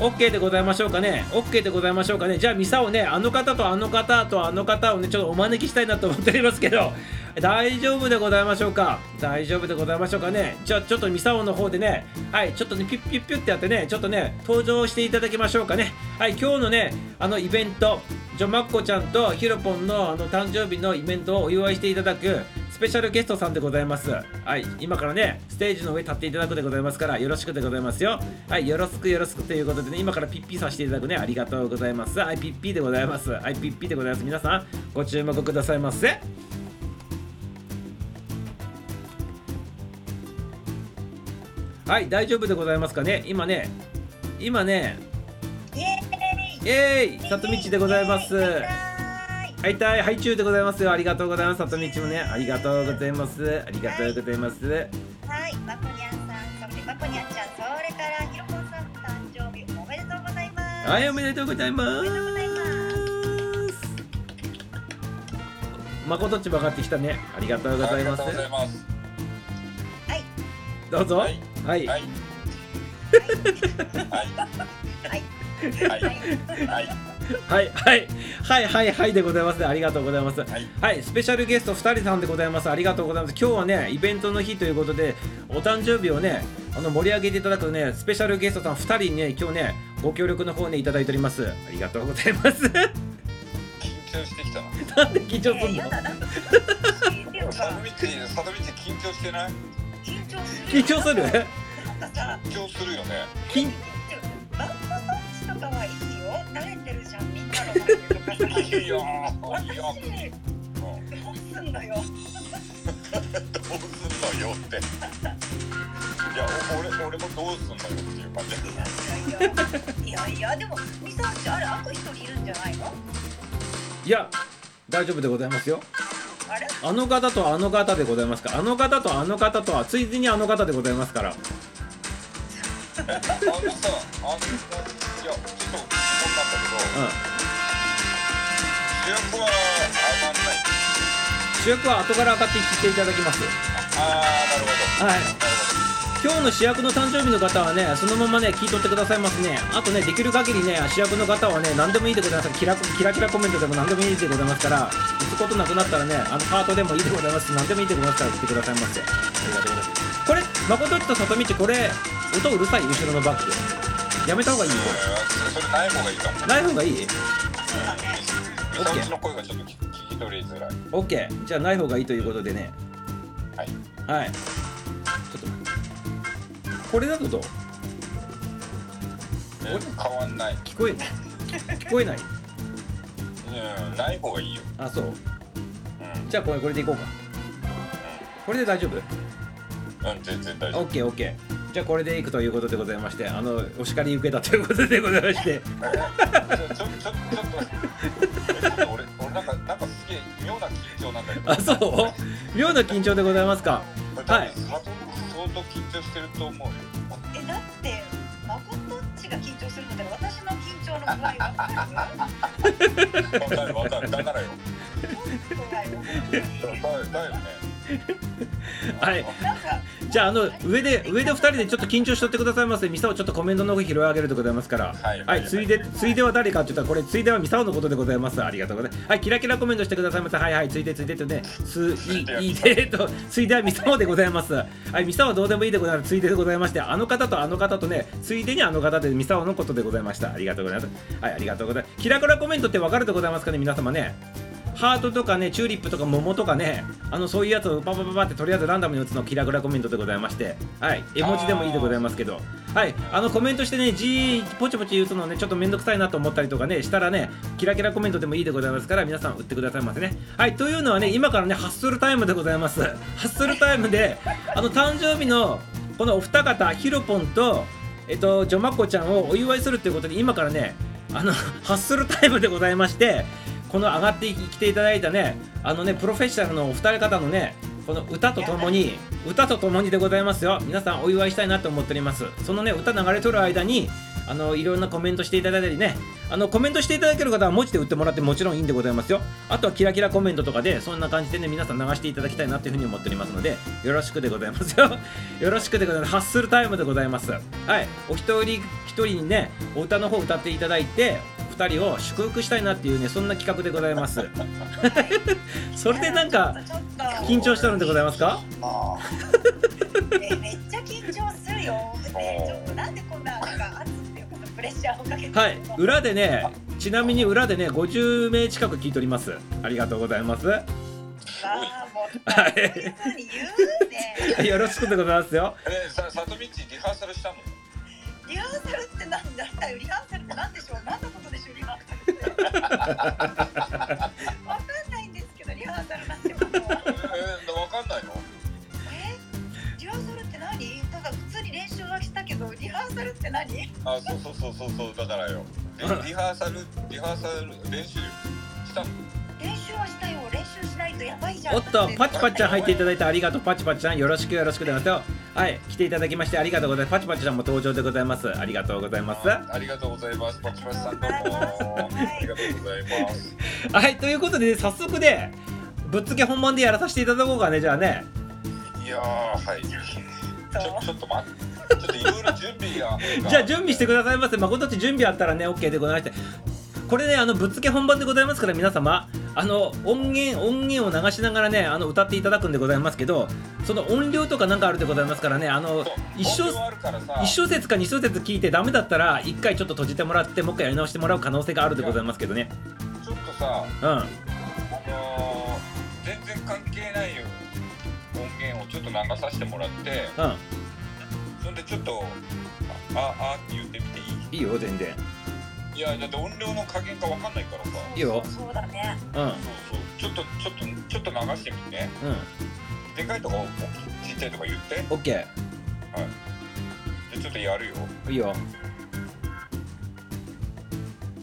OK でございましょうかね ?OK でございましょうかね？じゃあミサをね、あの方とあの方とあの方をね、ちょっとお招きしたいなと思っておりますけど、大丈夫でございましょうか？大丈夫でございましょうかね？じゃあちょっとミサオの方でね、はい、ちょっとね、ピュッピュッピュッってやってね、ちょっとね、登場していただきましょうかね？はい、今日のね、あのイベント、ジョマッコちゃんとヒロポンのあの誕生日のイベントをお祝いしていただく、ペシャルゲストさんでございます。はい、今からね、ステージの上立っていただくでございますから、よろしくでございますよ。はい、よろしくよろしくということでね、今からピッピさせていただくね、ありがとうございます。はい、ピッピでございます。はい、ピッピでございます。皆さん、ご注目くださいませ。はい、大丈夫でございますかね？今ね、今ね、イエーイ里道でございます。はいたい、はい中でございますよ。ありがとうございます。里道もね、ありがとうございます。ありがとうございます。はい、バコニャンさん、そしてバコニャンちゃん、それからひろこさん、誕生日おめでとうございます。はい、おめでとうございます。おめでとうございます。まことっちも上がってきたね。ありがとうございます。はい。どうぞ。はい。はい。はい。はい。はい。はいはいはいはいはいはいでございますね。ありがとうございます、はい、はい、スペシャルゲスト2人さんでございます。ありがとうございます。今日はねイベントの日ということでお誕生日をねあの盛り上げていただくねスペシャルゲストさん2人にね今日ねご協力の方ねいただいております。ありがとうございます。緊張してきたな。なんで緊張するの？サドミチサドミチ緊張してない緊張する緊張するよね緊とかはいいよ慣れてるじゃんみんなの前でとかさ。いいよ私どうすんのよどうすんのよって。いや俺俺もどうすんのよっていう感じ。いやいやいやでもミサちあれあと一人いるんじゃないの？いや大丈夫でございますよ。あの方とあの方でございますか？あの方とあの方とはついでにあの方でございますから。あのさあのいやちょっと主役は上がんない主役は後から上がってきていただきます。ああなるほど。はい。今日の主役の誕生日の方はねそのままね聞いとってくださいますね。あとねできる限りね主役の方はね何でもいいでございます。キラキラキラコメントでも何でもいいでございますから打つことなくなったらねあのハートでもいいでございます。し何でもいいでございますから打ってくださいませ。ありがとうございます。これ誠と里道これ音うるさい？後ろのバッグやめた方がいいよ。それない方がいいかも。れない方がいい？みさおちの声がちょっと聞聞き取りづらい。OK じゃあない方がいいということでね。はい。はい。ちょっとこれだとどう？え変わんない。聞こえない聞こえない？うんない方がいいよ。あそう？うん。じゃあこれこれでいこうか。これで大丈夫？うん全然大丈夫。オッケーオッケーじゃあこれでいくということでございましてあのお叱り受けたということでございまして。ちょちょっとえちょっと俺俺なんかなんかすげえ妙な緊張なんだけど。あそう？妙な緊張でございますか？はい。相当緊張してると思うよ。えだって誠っちが緊張するので私の緊張の具合わかるわかるわかるだからよそうだよ本当に。だ だよね。はい。なんかじゃああの上で上で2人でちょっと緊張しとってくださいませミサをちょっとコメントの方拾い上げるでございますからはいはい、ついで、ついでは誰かって言ったら、これ、ついではミサオのことでございます。ありがとうございます。はい、キラキラコメントしてくださいませ。はいはい、ついで、ついでとね、ついいでと、ついではミサオでございます。はい、ミサオはどうでもいいでございます。ついででございまして、あの方とあの方とね、ついでにあの方でミサオのことでございました。ありがとうございます。はい、ありがとうございます。キラキラコメントってわかるでございますかね、皆様ね。ハートとかね、チューリップとか桃とかね、あのそういうやつをパパパパってとりあえずランダムに打つのキラキラコメントでございまして、はい、絵文字でもいいでございますけど、はい、あのコメントしてね、G ポチポチ打つのね、ちょっとめんどくさいなと思ったりとかね、したらね、キラキラコメントでもいいでございますから、皆さん打ってくださいませね。はい、というのはね、今からね、ハッスルタイムでございます。ハッスルタイムで、あの誕生日のこのお二方、ヒロポンと、えっと、ジョマコちゃんをお祝いするということで、今からね、あの、ハッスルタイムでございまして、この上がってきていただいたね、あのね、プロフェッショナルのお二人方のね、この歌とともに、歌とともにでございますよ。皆さんお祝いしたいなと思っております。そのね、歌流れとる間に、あの、いろんなコメントしていただいたりね、あの、コメントしていただける方は文字で打ってもらってもちろんいいんでございますよ。あとはキラキラコメントとかで、そんな感じでね、皆さん流していただきたいなというふうに思っておりますので、よろしくでございますよ。よろしくでございます。ハッスルタイムでございます。はい。お一人一人にね、お歌の方歌っていただいて、二人を祝福したいなっていうね、そんな企画でございます。それでなんか、緊張したのでございますか？めっちゃ緊張するよ。ねちょっとなんでこんななんか圧っていうかプレッシャーをかけて。はい、裏でね、ちなみに裏でね、50名近く聞いております。ありがとうございます。ああも。よろしくでございますよ。えささとみちリハーサルしたの？リハーサルってなんだ？よ。リハーサルってなんでしょう？なんのことんないんですけどリハーサルなんてことは。えー、わかんないの？え？リハーサルって何？ただ普通に練習はしたけどリハーサルって何？あそうそうそうそうそうだからよリリハーサルリハーサル練習したの？練習はしたよ。練習しないとやばいじゃん。おっと、パチパチちゃん入っていただだいてありがとう。パチパチちゃん、よろしくよろしくでございますよ。はい、来ていただきましてありがとうございます。パチパチちゃんも登場でございます。ありがとうございます。ありがとうございますパチパチさんどうもありがとうございますはい、ということで、早速で、ぶっつけ本番でやらさせていただこうかね、じゃあね。いやーはいちょちょっと待ってちょっといろいろ準備がじゃあ準備してくださいませ。誠っち準備あったらね、OK でございまして。これね、あの、ぶっつけ本番でございますから、皆様、あの、音源、音源を流しながらね、あの、歌っていただくんでございますけど、その音量とかなんかあるでございますからね、あの一小小節か二小節聞いてダメだったら、一回ちょっと閉じてもらって、もう一回やり直してもらう可能性があるでございますけどね。ちょっとさうん。あのー、全然関係ないよ音源をちょっと流させてもらってうん。そんでちょっとあああって言ってみていい？いいよ、全然。いやだって音量の加減が分かんないからさ。いいよ。そうだね。うん。そうそう。ちょっとちょっとちょっと流してみて。うん。でかいとかちっちゃいとか言って。オッケー。はい。じゃちょっとやるよ。いいよ。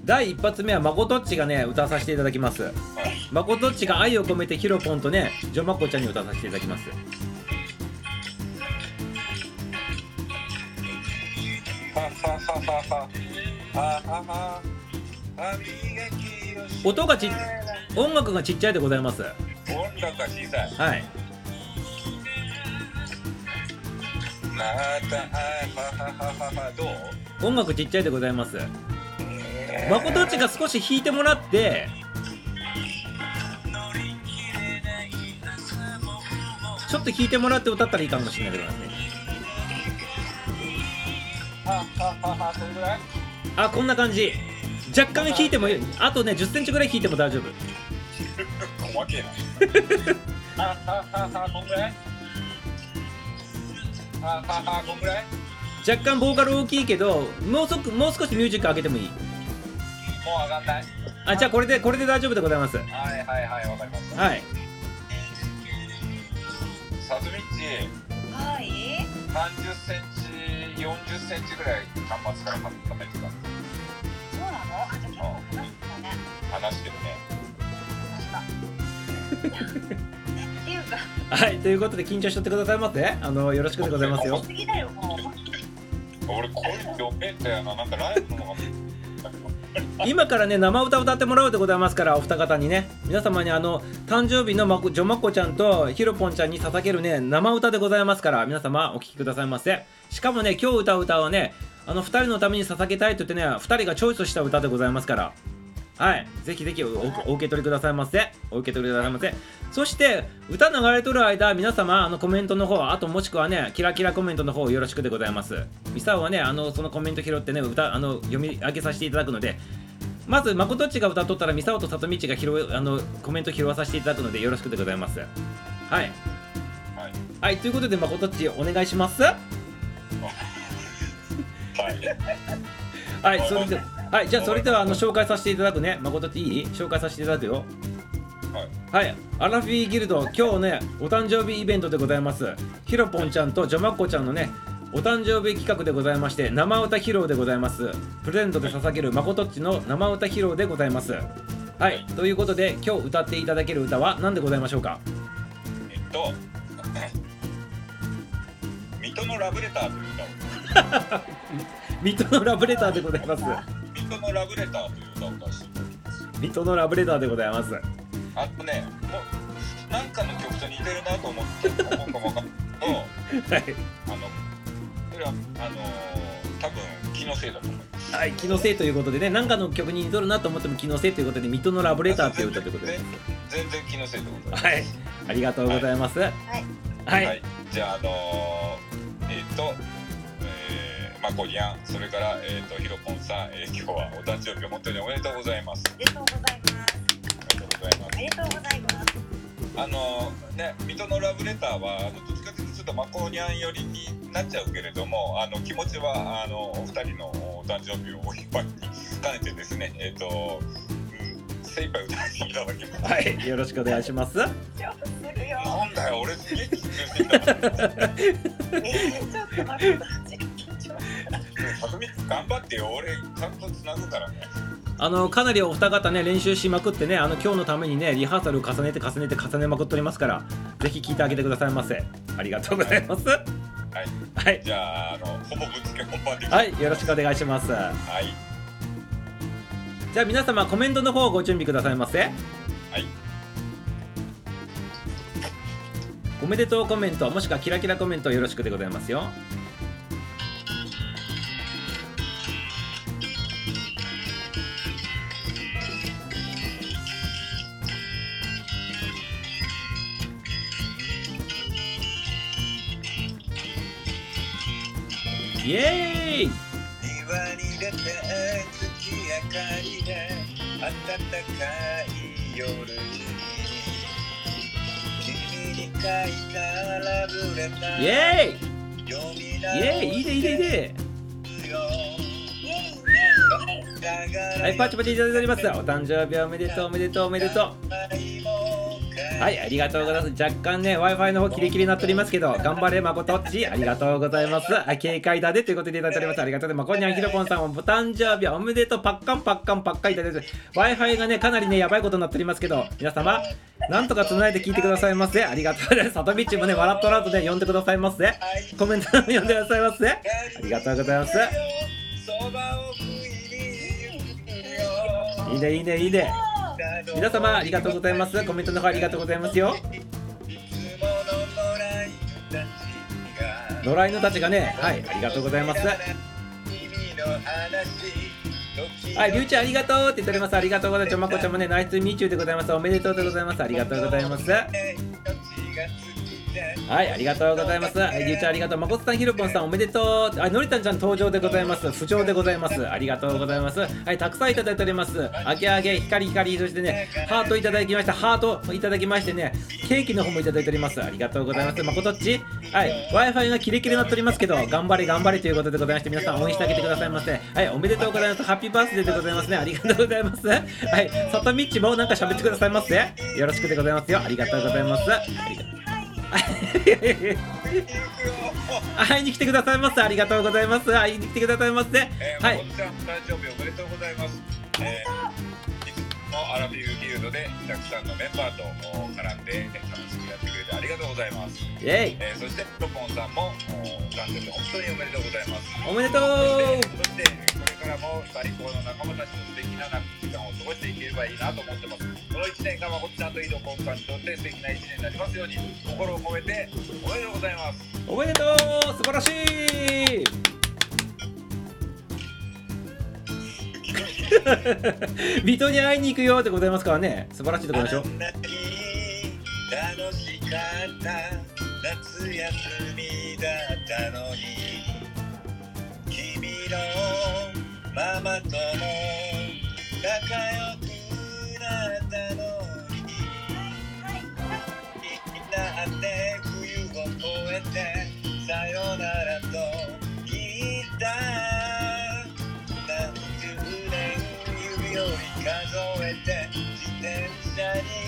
第一発目はまことっちがね歌わさせていただきます、はい、まことっちが愛を込めてヒロポンとねジョマコちゃんに歌わさせていただきます。ははははは。音がち音楽がちっちゃいでございます。音楽が小さい。はい。またはははどう音楽ちっちゃいでございますまことっちが少し弾いてもらってちょっと弾いてもらって歌ったらいいかもしれないけどねははははそれぐらいあこんな感じ。若干弾いてもいい。あとね1 0ンチぐらい弾いても大丈夫。細けえな。ははははこんぐらいはははこんぐらい？若干ボーカル大きいけどもうそくもう少しミュージック上げてもいい。もう上がんない？あじゃあこれでこれで大丈夫でございます。はいはいはいわかりました。はい。サズミッチはい。30センチ40センチぐらい端末から固めてたそうなの？あじゃあ結構話したね。話してるね。話しはいということで緊張しとってくださいませあのよろしくでございますよ過ぎだよもう俺声よめんだよななんかライブの今からね生歌歌ってもらうでございますからお二方にね皆様にあの誕生日のまこジョマッコちゃんとヒロポンちゃんに捧げるね生歌でございますから皆様お聴きくださいませしかもね今日歌う歌はねあの二人のために捧げたいと言ってね二人がチョイスした歌でございますから。はい。ぜひぜひおおお受け取りくださいませ。お受け取りくださいませ。そして歌流れとる間皆様あのコメントの方あともしくはねキラキラコメントの方よろしくでございます。ミサオはねあのそのコメント拾ってね歌あの読み上げさせていただくので。まずまことっちが歌っとったらミサオとさとみちが拾うあのコメント拾わさせていただくのでよろしくでございます。はい。はい。はい。ということでまことっちお願いしますははいいそれではいじゃあそれではあの紹介させていただくね。まことっちいい？紹介させていただくよ。はい。はい、アラフィーギルド、今日ね、お誕生日イベントでございます。ヒロポンちゃんとジョマッコちゃんのね、お誕生日企画でございまして、生歌披露でございます。プレゼントで捧げるまことっちの生歌披露でございます。はい、ということで、今日歌っていただける歌は何でございましょうか？えっと水戸のラブレターという歌を。水戸のラブレターでございます。水戸のラブレターという歌を歌わせて水戸のラブレターでございます。あとねもうなんかの曲と似てるなと思って思うかもわかんないけど はい、あのそれはあの多分気のせいだと思います。はい、気のせいということでね、何かの曲に似とるなと思っても気のせいということで、水戸のラブレターという歌ということで。全然気のせいでございますはい、ありがとうございます。はい、はい、じゃあ、あのー、えっ、と、えー、まこにゃん、それから、えっ、と、ひろぽんさん、えー、今日はお誕生日本当におめでとうございます。ありがとうございますおめでとうございます。ありがとうございますあのー、ね、水戸のラブレターは、あの、どっちかというと、ちょっとまこにゃん寄りになっちゃうけれども、あの、気持ちは、あの、お二人のお誕生日をお祝いに兼ねてですね、えっ、と、うん、精一杯歌わせていただきます。はい、よろしくお願いします。緊張するよなんだよ、俺すげえ緊張してきた。えー、ちょっと待って緊張さとみ頑張ってよ、俺ちゃんと繋ぐからね。あのかなりお二方ね練習しまくってねあの今日のためにねリハーサルを重ねて重ねて重ねまくっておりますからぜひ聞いてあげてくださいませありがとうございますはい。はいじゃあ、あの、ほぼぶっつけ本番で。はいよろしくお願いしますはい。じゃあ皆様コメントの方をご準備くださいませ。はい。おめでとうコメントもしくはキラキラコメントよろしくでございますよ。イエーイ暖かい夜に君に書いたラブレター。イエ読みーイイ直エーイいいねいいね。いいねはいパチパチいただいております。お誕生日おめでとうおめでとうおめでとうはい、ありがとうございます。若干ね、Wi-Fi の方キレキレになっておりますけど、頑張れ、まことっち。ありがとうございます。あ、警戒だでということでいただいております。ありがとうございます。まこにゃんひろぽんさんもお誕生日おめでとう。パッカンパッカンパッカンいただいて。Wi-Fi がね、かなりね、やばいことになっておりますけど、皆様、なんとか繋いで聞いてくださいませ。ありがとうございます。さとみっちもね、笑っとらずで、呼んでくださいませ。コメントも読んでくださいませ。ありがとうございます。いいねいいねいいね皆様ありがとうございますコメントの方ありがとうございますよ野良犬たちがねはいありがとうございますはい、りゅうちゃんありがとうって言っております。ありがとうございます。ちょまこちゃんもね、ナイスミーチューでございます。おめでとうでございます。ありがとうございます。はい、ありがとうございます。はい、りゅうちゃんありがとう。まこつさん、ひろぽんさん、おめでとう。あ、のりたんちゃん登場でございます。不調でございます。ありがとうございます。はい、たくさんいただいております。あげあげ、光光、そしてね、ハートいただきました。ハートいただきましてね、ケーキの方もいただいております。ありがとうございます。まことっちはい、Wi-Fi がキレキレになっておりますけど、頑張れ頑張れということでございまして、皆さん応援してあげてくださいませ。はい、おめでとうございます。ハッピーバースデーでございますね。ありがとうございます。はい、さとみっちもなんか喋ってくださいませ。よろしくでございますよ。ありがとうございます。ありがとう 会いに来てくださいませ。ありがとうございます。会いに来てくださいませ。えー、はいまこっちゃん誕生日おめでとうございます。えー、いつもアラビューギルドでたくさんのメンバーとお絡んで楽しくやってくれてありがとうございます。イェイえー、そしてロポンさんもお誕生日本当におめでとうございます。おめでとそしてそしてからも最高の仲間たちと素敵な時間を過ごしていければいいなと思ってます。この1年間はこっちゃんと井戸ポンさんにとって素敵な1年になりますよう。に心を込めておめでとう。ございます。おめでとう。素晴らしい水戸に会いに行くよってございますからね素晴らしいところでしょ楽しかった夏休みだったのに君のママとも仲良くなったのに。みんなって冬を越えてさよならと言った何十年指より数えて自転車に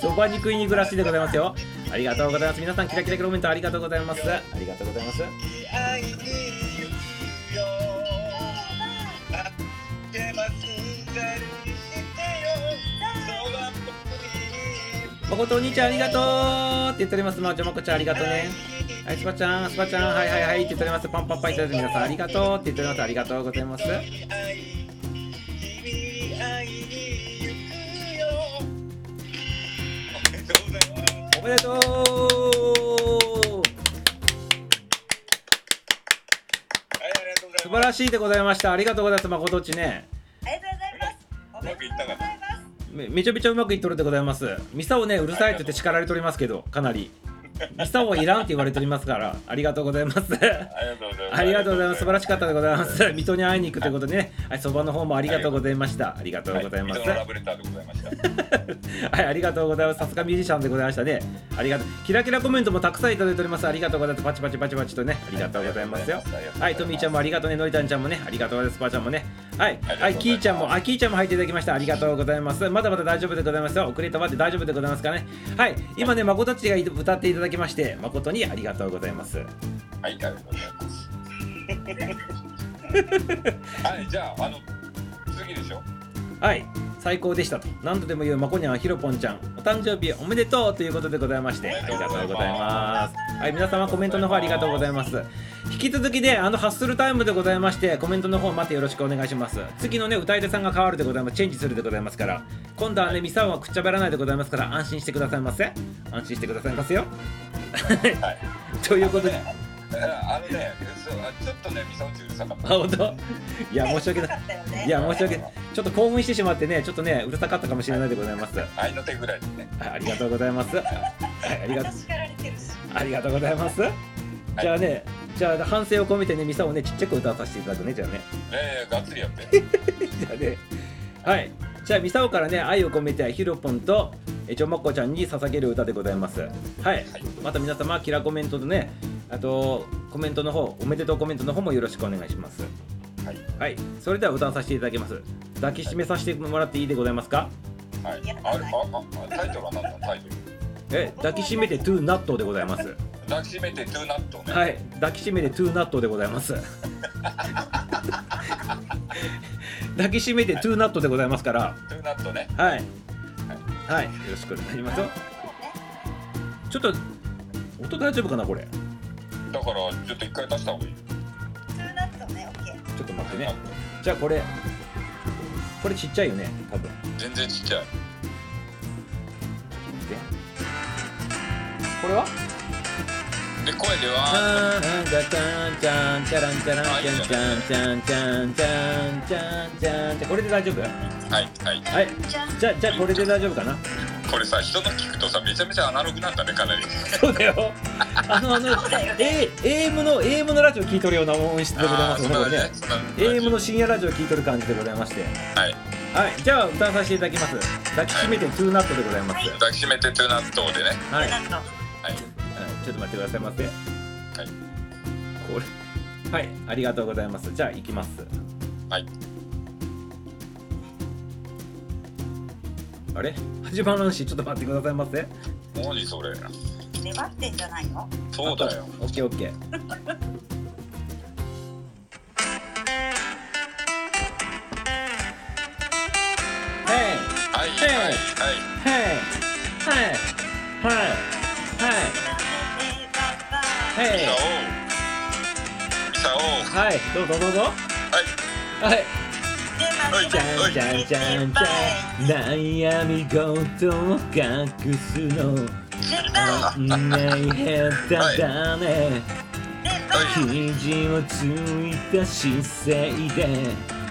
そばに食いに行くらしいでございますよ。ありがとうございます。皆さんキラキラコメントありがとうございます。ありがとうございます。まことお兄ちゃんありがとうって言っております。まあちょまこちゃんありがとうね。はいスパちゃんスパちゃん。はいはいはいって言っております。パンパンパンいただいて皆さんありがとうって言っております。ありがとうございますおめでとうはい、ありがとうございます。素晴らしいでございましたありがとうございますまことっちねありがとうございます。おめでとうございます。めめちゃめちゃうまくいっとるでございますミサをねうるさいって言って叱られておりますけどかなりミサはいらんって言われておりますからありがとうございますありがとうございます。素晴らしかったでございます水戸に会いに行くということでねはいそばの方もありがとうございましたありがとうございますは水戸のラブレターでございました。はい、ありがとうございます。さすがミュージシャンでございましたね。ありがとう。キラキラコメントもたくさんいただいております。ありがとうございます。パチパチパチパチとね、ありがとうございますよ。はい、トミーちゃんもありがとうね。のりたんちゃんもね、ありがとうございます。パーちゃんもね。はい、はい、キーちゃんも、あ、キーちゃんも入っていただきました。ありがとうございます。まだまだ大丈夫でございますよ。遅れたまで大丈夫でございますかね。はい、今ね、誠っちが歌っていただきまして、誠にありがとうございます。はい、ありがとうございます。はい、じゃあ、あの、次でしょ？はい、最高でしたと。何度でも言うまこにゃん、ひろぽんちゃん、お誕生日おめでとうということでございまして、ありがとうございます。はい、皆様コメントの方ありがとうございます。引き続きね、あのハッスルタイムでございまして、コメントの方またよろしくお願いします。次のね、歌い手さんが変わるでございます。チェンジするでございますから、今度はね、ミサオはくっちゃべらないでございますから、安心してくださいませ。安心してくださいませよ。はい。ということで、あのね、ちょっとね、ミサオチうるさかった。あ、本当？いや、申し訳ない。いや、申し訳ない。ちょっと興奮してしまってね、ちょっとね、うるさかったかもしれないでございます。愛の手ぐらいでね。はい、ありがとうございます。はい、ありがとう。私叱られてるし。ありがとうございます。じゃあね、じゃあ反省を込めてね、ミサをね、ちっちゃく歌わさせていただくね、じゃあね。ええ、がっつりやって。じゃあね、はい。じゃあ、ミサオからね、愛を込めて、ヒロポンと、えちょまっこちゃんに捧げる歌でございます。はい。また皆様、キラコメントとね、あと、コメントの方、おめでとうコメントの方もよろしくお願いします。はい。はい。それでは歌わさせていただきます。抱きしめさせてもらっていいでございますか？はい。あれ、あ、あ、タイトルは何だ？タイトル。え、抱きしめて tonight でございます。抱きしめて tonight。ね。はい。抱きしめて tonight でございます。抱きしめて tonight でございますから。 tonight ね。はい。はい。よろしくお願いしますよ。ちょっと音大丈夫かなこれ？だからちょっと一回出した方がいい。ツーナットね、オッケー。ちょっと待ってね。じゃあこれこれちっちゃいよね多分。全然ちっちゃい。でこれは？で声であは。ーんだたんちゃんちゃらんちゃらんちゃんちゃんちゃんちゃんちゃんちゃんちゃんちゃんこれで大丈夫はいはい。じゃ。じゃあじゃあこれで大丈夫かなこれさ人の聞くとさめちゃめちゃアナログなんだねかなり。そうだよあのあの。AM の AM のラジオ聞いとるような音質でございますねこれね AM の深夜ラジオ聞いとる感じでございましてはい。はいじゃあ歌わさせていただきます抱きしめてトゥーナットでございます、抱きしめてトゥーナットでね。はい。ちょっと待ってくださいませはい。これはいありがとうございますじゃあ行きますはい。あれ？始まらんしちょっと待ってくださいませ何それ。粘ってんじゃないの？そうだよ。オッケーオッケーヘはいはいはい。イヘイヘイヘイヘイヘイミサオ。ミサオ。はい。どうぞどうぞ。はい。はい。ゃんじゃんじゃんじゃん。悩み事を隠すの。ない。下手だね。肘をついた姿勢で。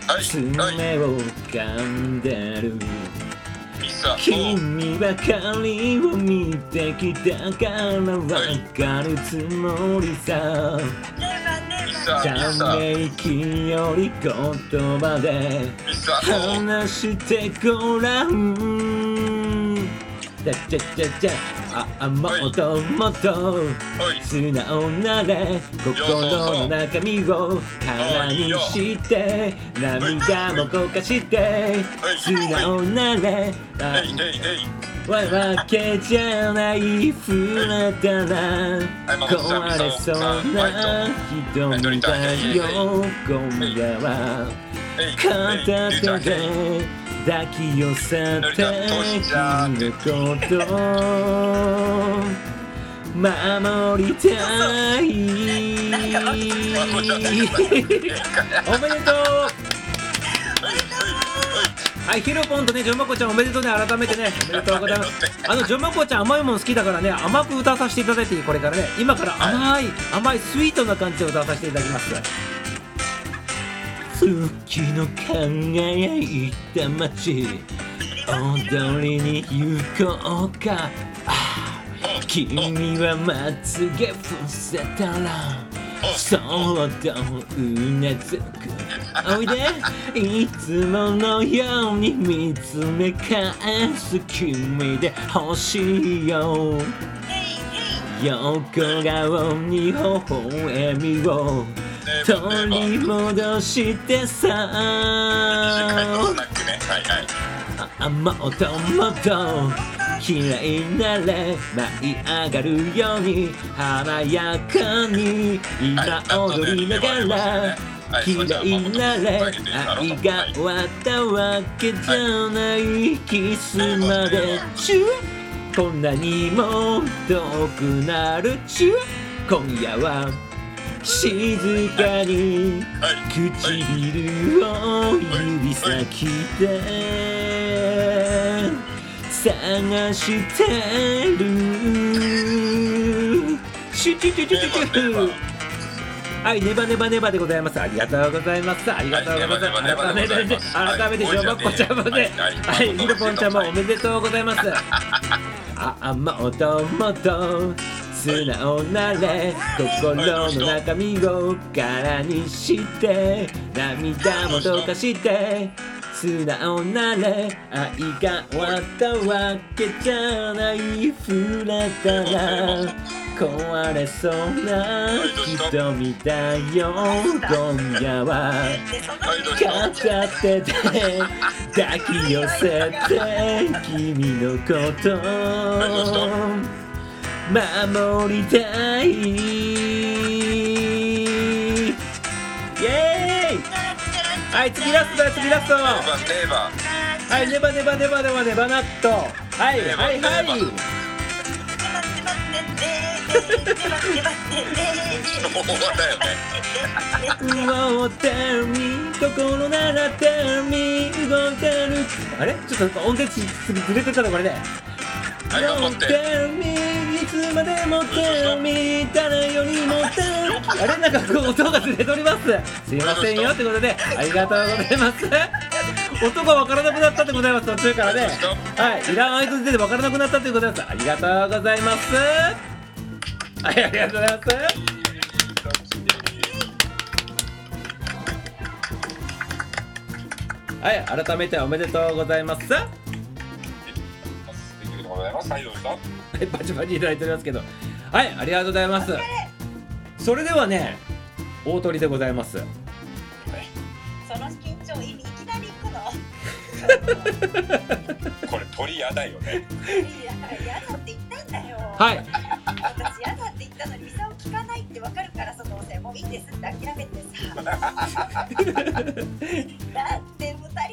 はい。爪はい。を噛んでる君ばかりを見てきたからわかるつもりさ。ため息より言葉で。話してごらんじゃじゃじゃじゃああもっともっとはい。素直なれ心の中身を空にして涙もこかして素直なれあえい。えい。えい。わわけじゃない。触れたら壊れそうな瞳だよ今夜は。片手で抱き寄せて君のこと守りたいおめでとうはい、ヒロポンとね、ジョンマコちゃんおめでとうね、改めてね、おめでとうございます。あの、ジョンマコちゃん甘いもの好きだからね、甘く歌わさせていただいていい、これからね、今から甘い、甘いスイートな感じで歌わさせていただきます。月の輝いた街、踊りに行こうか。君はまつげ伏せたら、そっとうなずく。おいで。いつものように見つめ返す君で欲しいよ。横顔に微笑みを取り戻してさ。あもっともっと綺麗なれ舞い上がるように華やかに今踊りながら。綺麗なれ愛が終わったわけじゃない。キスまでチューこんなにも遠くなるチュー今夜は静かに唇を指先で探してるシュチュチュチュチュチュはい、ネバネバネバでございます。ありがとうございます。ありがとうございます。改めて、改めて、しょうまっこちゃんもね、はい、ひろぽんちゃんもおめでとうございます。あ、あ、もっともと素直なれ心の中身を空にして涙もどかして素直なれ愛が終わったわけじゃない。触れたら壊れそうな瞳だよ。今夜は片手で抱き寄せて君のこと。守りたい。イエーイ。はい次ラストだよ次ラスト。はいネバネバネバネバネバナットはいはいはいもう tell me 心なら tell me 動いてるあれちょっと音程ずれてたのこれねはい頑張っていつまでも me 誰よりもあれなんか音がずれとります。すいませんよってことでありがとうございます。音がわからなくなったございます途中からね。はいいらん合図わからなくなったということです。ありがとうございます。はいありがとうございます。はい改めておめでとうございますございます。はいどうしたいバチバチいただいておりますけど。はいありがとうございます。それではね大鳥でございます。その緊張いいきなり行くの？これ鳥嫌だよね。いや嫌だって言ったんだよ。はい。私嫌だって言ったのにミサを聞かないってわかるからそのおせもういいですって諦めてさ。だって二人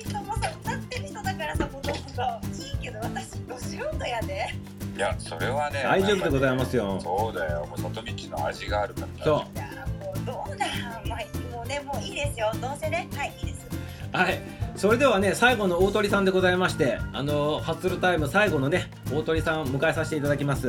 いやそれはね大丈夫でございますよ。そうだよ。もう外道の味があるからそいやもうどうだまあもうね。もういいですよ。どうせね。はいいいです。うはい。それではね最後の大鳥さんでございましてあのハッスルタイム最後のね大鳥さんを迎えさせていただきます。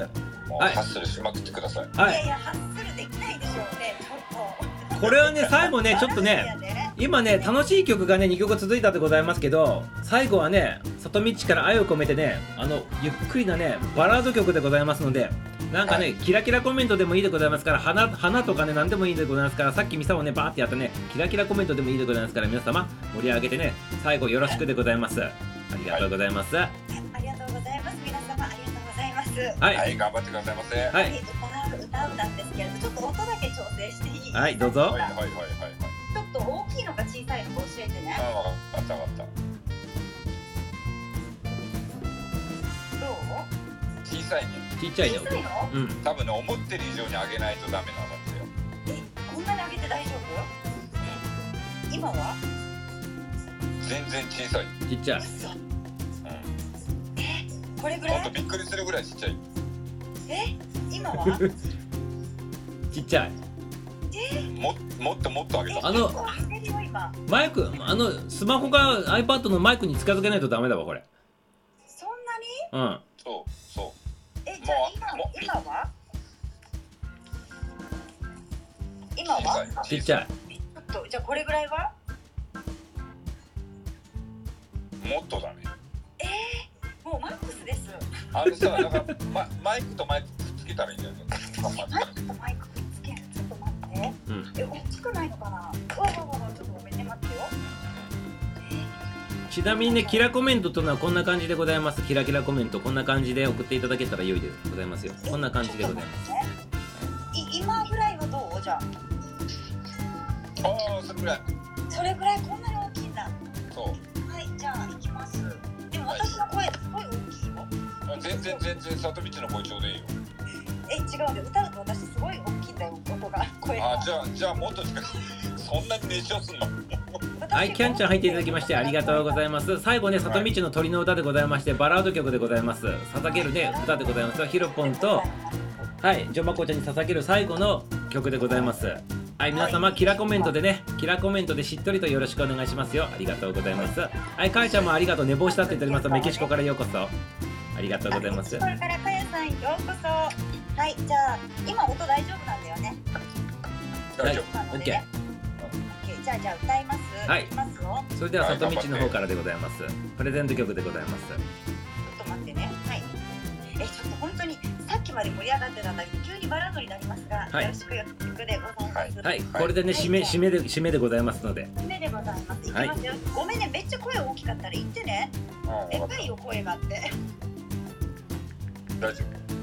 もうはい。ハッスルしまくってください。はい。いやいやハッスルできないでしょうねちょっとこれはね最後ねちょっとね 今ね楽しい曲がね2曲続いたでございますけど最後はね里道から愛を込めてねあのゆっくりなねバラード曲でございますのでなんかね、はい。キラキラコメントでもいいでございますから花花とかね何でもいいでございますからさっきミサをねバーってやったねキラキラコメントでもいいでございますから皆様盛り上げてね最後よろしくでございます。ありがとうございます。はありがとうございます。皆様ありがとうございます。い。ははい、い頑張ってくださいませ。はい。歌う歌うなんですけれどちょっと音だけ調整していいはいどうぞ。はいはいはいはいと大きいのか小さいのか教えてね。あ分かった分かった。どう？小さいね。ちっちゃいね小さいの？音うん。多分ね思ってる以上に上げないとダメなんですよ。えこんなに上げて大丈夫？今は？全然小さい。ちっちゃい。嘘。うん。えこれぐらい？ほんとびっくりするぐらいちっちゃい。え今は？ちっちゃいももっともっと上げた。あのマイクあのスマホか iPad のマイクに近づけないとダメだわこれ。そんなに？うん。そうそえじゃあ今今は？今は？い。ちっちゃい。ちょっとじゃあこれぐらいは？もっとだね。もうマックスです。あのさだから、ま、マイクとマイクくっつけたらいいんじゃないのマイクとマイクと待ってうん。え大きくないのかな？うわうわうわちょっとごめんね待ってよ。ちなみにねキラコメントというのはこんな感じでございます。キラキラコメントこんな感じで送っていただけたら良いでございますよ。こんな感じでございます。すい今ぐらいはどう？じゃあ。ああそれぐらい。それぐらいこんなに大きいんだ。そう。はいじゃあ行きます。でも私の声すごい大きいよ。あ全然全然里道の声ちょうどいいよえ違うんで歌うと私すごい大きいんだよ。音が声が。あじゃあじゃあもっと近く そんなに熱唱すんの？はいキャンちゃん入っていただきましてありがとうございます。最後ね里道の鳥の歌でございましてバラード曲でございます。捧げるね歌でございます。ヒロポンとはい。ジョマコちゃんに捧げる最後の曲でございます。はい皆様キラコメントでねキラコメントでしっとりとよろしくお願いしますよ。ありがとうございます。はいかえちゃんもありがとう寝坊したって言っております。メキシコからようこそ。ありがとうございます。これからかやさんようこそはいじゃあ今音大丈夫なんだよね？大丈夫なので OK ね OK じゃあじゃあ歌います？はい。きますよ。それでは里道の方からでございます。プレゼント曲でございます。ちょっと待ってね。はい。えちょっと本当にさっきまで盛り上がってたんだけど急にバラードになりますが、はい。よろしくよろしくでござい。ますはい。これでね締め締めで締めでございますので。夢でございます。い。きますよ。ごめんね、めっちゃ声大きかったら言ってね。うん分かっでかいよ、声があって。た大丈え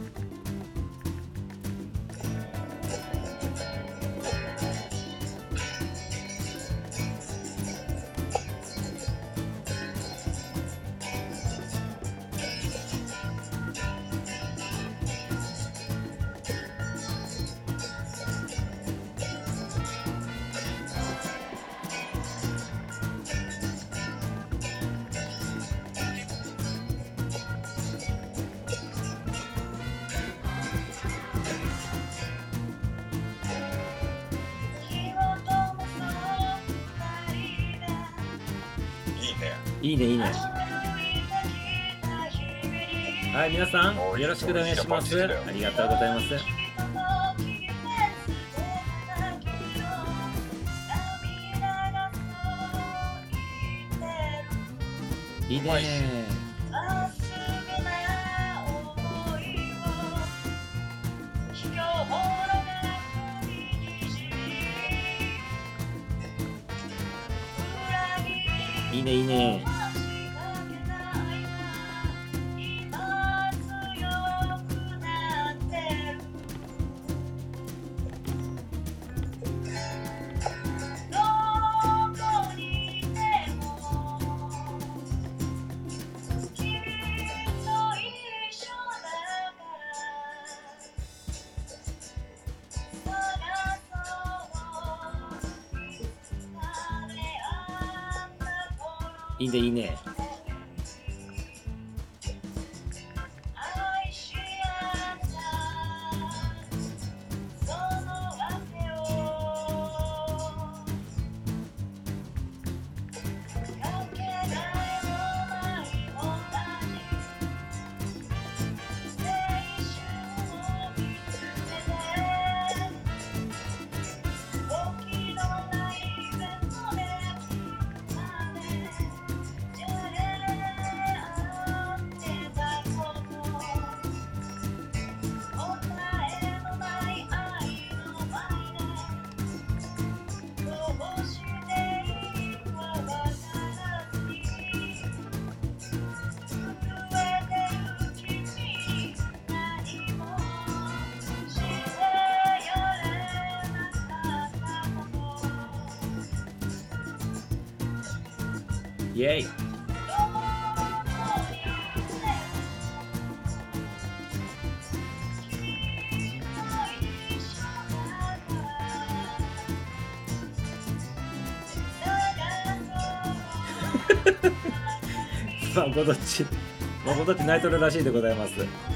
皆さんよろしくお願いします。ありがとうございます。いいねイェイまあごどっちまあごどっちナイトルらしいでございます。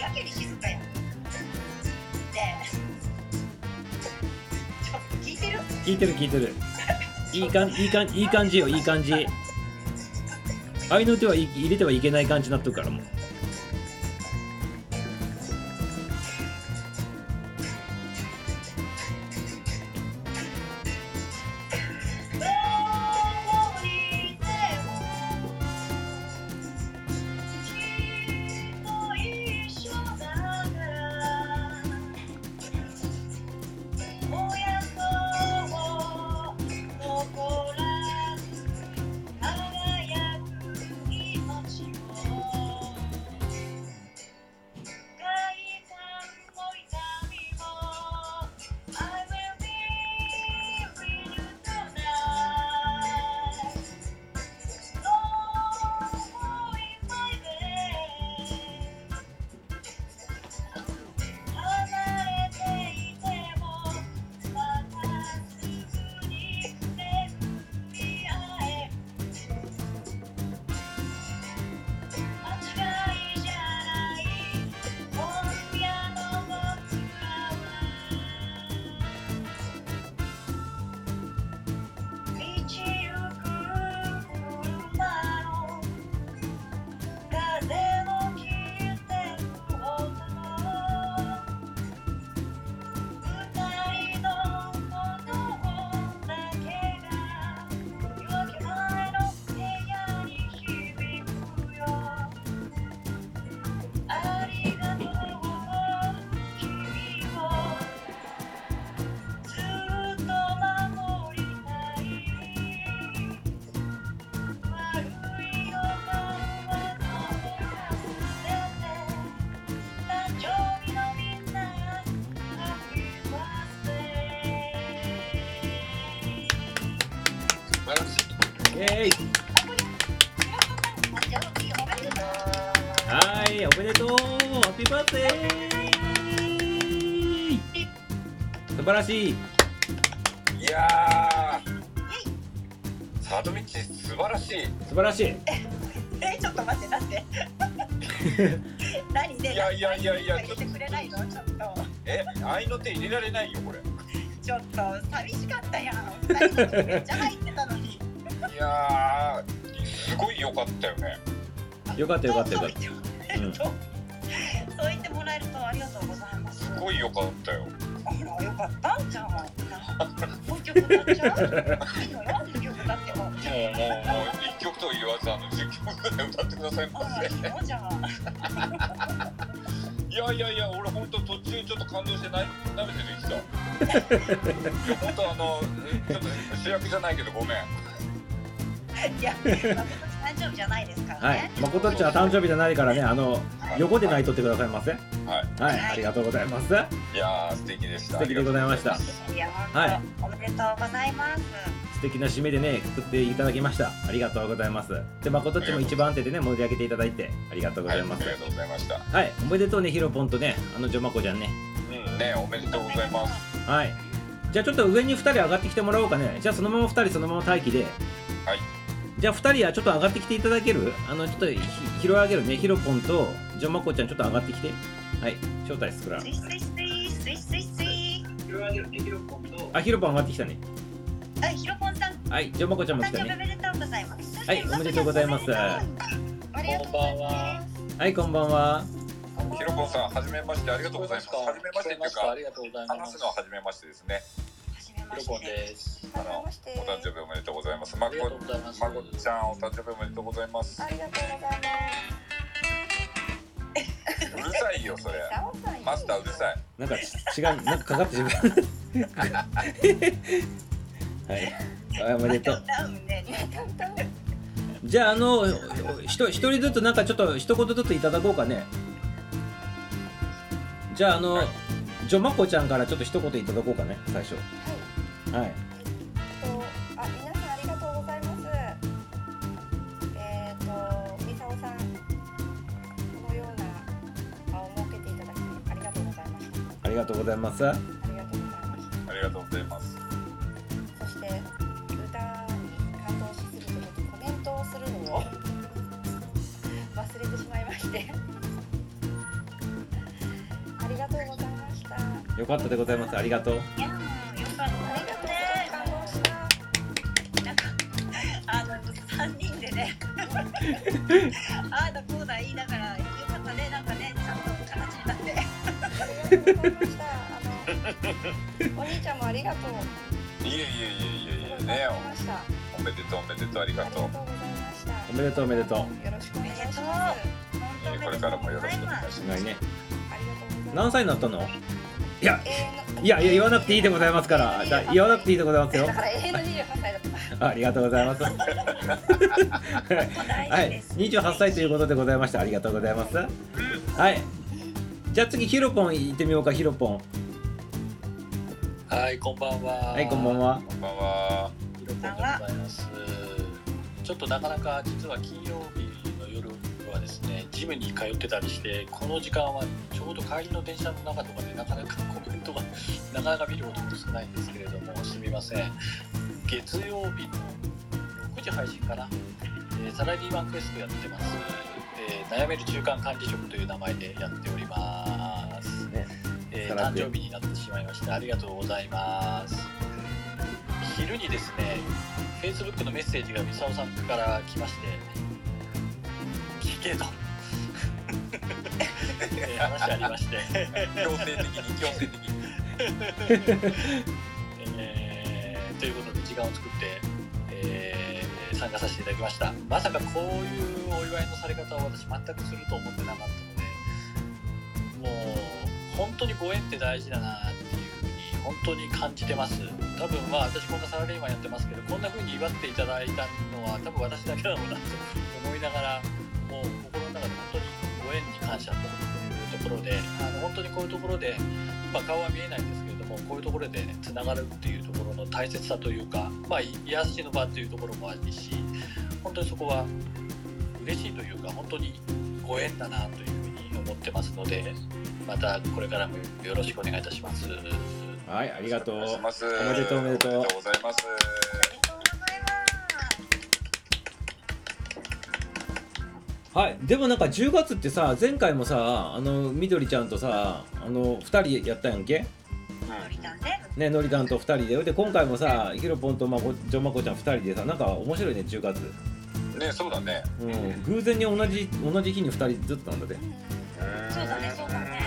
やけに静かやん。で、ちょっと聞いてる聞いてる。聞いてるいいかんいいかんいい感じよいい感じ。愛の手はい入れてはいけない感じになっとるからもう。素晴らしい。いやー。サドミッチ素晴らしい。素晴らしい。えちょっと待ってだって。何でいやいやいやいや入れてくれないの？ちょっと。え愛の手入れられないよこれ。ちょっと寂しかったやん。めっちゃ入ってたのに。いやーすごい良かったよね。よかったよかったよかっそう言ってそう言ってもらえるとありがとうございます。すごい良かったよ歌ってくださいまあらいやいやいや俺本当途中ちょっと感動してな舐めてる言ってたいや本当あのちょっと主役じゃないけどごめん。いや誠誕生日じゃないですからたはい。ね、まことっちは誕生日じゃないからねあの横で泣いとってくださいませはい。はい、ありがとうございます。いやー素敵でした。素敵でございました。いや本当、はい。おめでとうございます。素敵な締めでね作っていただきました。ありがとうございます。でまことっちも一番手でね盛り上げていただいてありがとうごはいあざいます。りがとうございました。はい、おめでとうねひろぽんとねあのじょまこちゃんね。うんねおめでとうございます。はい。じゃあちょっと上に2人上がってきてもらおうかね。じゃあそのまま2人そのまま待機で。はい。じゃあ2人はちょっと上がってきていただける？あのちょっとひ拾い上げるねひろぽんとじょまこちゃんちょっと上がってきて。はい。招待するからスイスイスイスイスイスイあひろぽん上がってきたねあひろぽんさん。はいじょまこちゃんも来たね。めでとうございます。はいおめでとうございます。ありがとうございます。は。いこんばんは。ひろぽんさんはじめましてありがとうございます。はじめましてっていうかありがとうございます。話すのははじめましてですね。はじめましヒロポンてです。あのお誕生日おめでとうございます。まこまこちゃんお誕生日おめでとうございます。ありがとうございます。うるさいよそれ。マスターうるさい。なんかち違うなんかかかってるはいはい。おめでとう。じゃああのひと一人ずつなんかちょっと一言ずついただこうかね。じゃああの、はい。ジョマコちゃんからちょっと一言いただこうかね最初。はい。とあ皆さんありがとうございます。えっ、とミサオさんこのような場を設けていただきありがとうございました。ありがとうございますよかったでございますありがとういやもうよかったりがとう感動した。なんかあの三人でねああだこうだ言いながらよかったねなんかねちゃんと形になってありがとうございました。お兄ちゃんもありがとう。いえいえいえいえいえねありがとうございました。おめでとうおめでとうありがとうありがとうございました。おめでとうおめでとうよろしくお願いします。これからもよろしくお願いしますね。何歳になったの？いやえーいやいや言わなくていいでございますから。だ言わなくていいでございますよ。だから永遠の28歳だった。ありがとうございます。はい。28歳ということでございました。ありがとうございます。はい。じゃあ次ヒロポン行ってみようかヒロポン。はい、こんばんは。はいこんばん。は。こんばんは。ヒロポンでございます。ちょっとなかなか実は金曜日ジムに通ってたりして、この時間はちょうど帰りの電車の中とかでなかなかコメントがなかなか見ることも少ないんですけれども、すみません。月曜日の6時配信かな？えーサラリーマンクエストやってます。えー悩める中間管理職という名前でやっております。ねえー誕生日になってしまいましてありがとうございます昼にですね Facebook のメッセージがミサオさんから来まして聞けとえー話ありまして、強制的に強制的に。えーということで時間を作って、えー参加させていただきました。まさかこういうお祝いのされ方を私全くすると思ってなかったのでもう本当にご縁って大事だなっていうふうに本当に感じてます。多分まあ私こんなサラリーマンやってますけどこんな風に祝っていただいたのは多分私だけだろうなと思いながらもう心の中で縁に感謝というところであの本当にこういうところで、まあ、顔は見えないんですけれどもこういうところでねつながるっていうところの大切さというか、まあ、癒しの場というところもあるし本当にそこは嬉しいというか本当にご縁だなというふうに思ってますのでまたこれからもよろしくお願いいたします。はいありがとう。おめでとうおめでとう。おめでとうございますはい。でもなんか10月ってさ前回もさあのみどりちゃんとさあの2人やったやんけ？のりたんね。ねのりたんと2人で。で今回もさひろぽんとまこジョンまこちゃん2人でさなんか面白いね10月。ねそうだね。うん。偶然に同じ同じ日に2人ずつなんだでそうだねそうだね。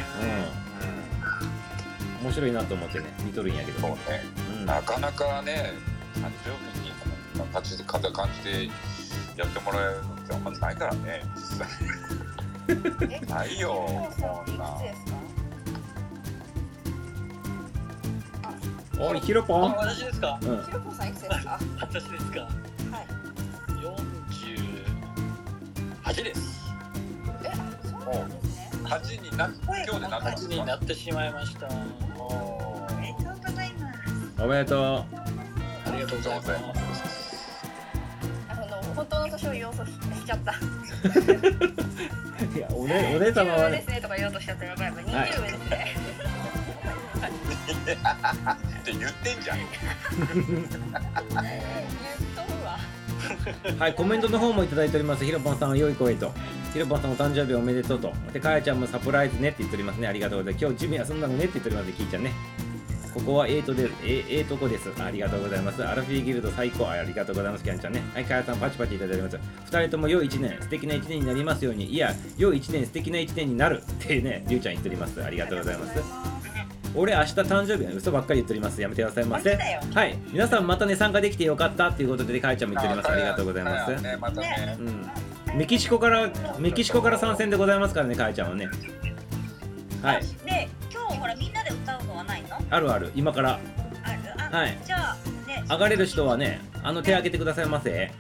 うん。面白いなと思ってね見とるんやけど。そうね。うん。なかなかね誕生日にこんな感じで感じでやってもらえるのってあんまりないからね。実際えないよこんなおいひろぽ私ですか？うん。ひろぽんさんいくつですか？私ですか？はい。48です。えそうなんですね。8にな今日でなったんです8にかなってしまいました。おめでとうございます。おめでとありがとうございます本当の年を言おうとしちゃった。う いやおねお姉様は20でねすねとか言おうとしちゃったやばい。やばい20上ですね。って言ってんじゃん。言っとるわ。はいコメントの方もいただいております。ひろぽんさんは良い声と。ひろぽんさんお誕生日おめでとうと。でかやちゃんもサプライズねって言っておりますね。ありがとうございます。今日ジム休んだのねって言っておりますきーちゃんねここはエイトでえええとこです。ありがとうございます。アルフィーギルド最高ありがとうございますキャンちゃんね。はいかやさんパチパチいただいております。二人とも良い一年素敵な一年になりますように。いや良い一年素敵な一年になるってねりゅうちゃん言っております。ありがとうございます。俺明日誕生日や嘘ばっかり言っております。やめてくださいませはい。皆さんまたね参加できてよかったっていうことでかやちゃんも言っております。ありがとうございます。ねまたね。うん、メキシコからメキシコから参戦でございますからねかやちゃんはね。はい。で今日ほらみんなではないの？あるある。今から。ある？あ、はい。じゃあね上がれる人はねあの手挙げてくださいませ。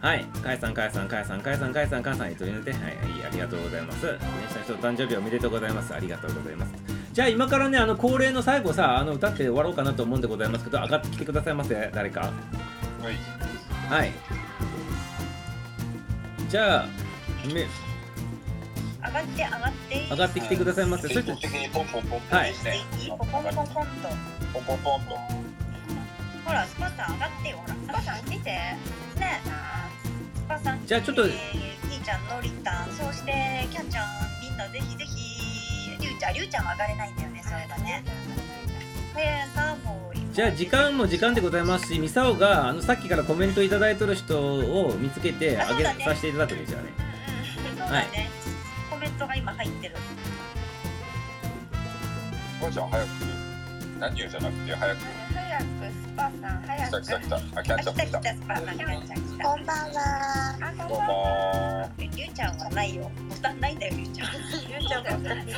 はい。かやさんかやさんかやさんかやさんかやさんかやさんに取り抜いて。はいはいありがとうございます。ねした人お誕生日おめでとうございます。ありがとうございます。じゃあ今からねあの恒例の最後さあの歌って終わろうかなと思うんでございますけど上がってきてくださいませ。誰か。はい。はい。じゃあめ上がって上がって上がってきてくださいませそして積極的にポンポンポンポンはいですねいい。ポンポンポンポンと。ポンポンポンとほらスパさん上がってよほら。スパさん来て。ねスパさんじゃあちょっと。えーちゃんのりたんそしてキャンちゃんみんなぜひぜひりゅうちゃんりゅうちゃんは上がれないんだよね。それがね。はやさんもじゃあ時間も時間でございますしミサオがあのさっきからコメントいただいてる人を見つけてあげさせていただくんですよね。うんうんそうだね、コメントが今入ってる。おばあちゃん早く何言うじゃなくて早く。早くスパさん早く。来た来た来た。あキャあンちゃんも来た来た来たスパさんこんばんは。あこんばんは。もりゅうちゃんはないよ。ボタンないんだよりゅうちゃんりゅうちゃんボタンないね。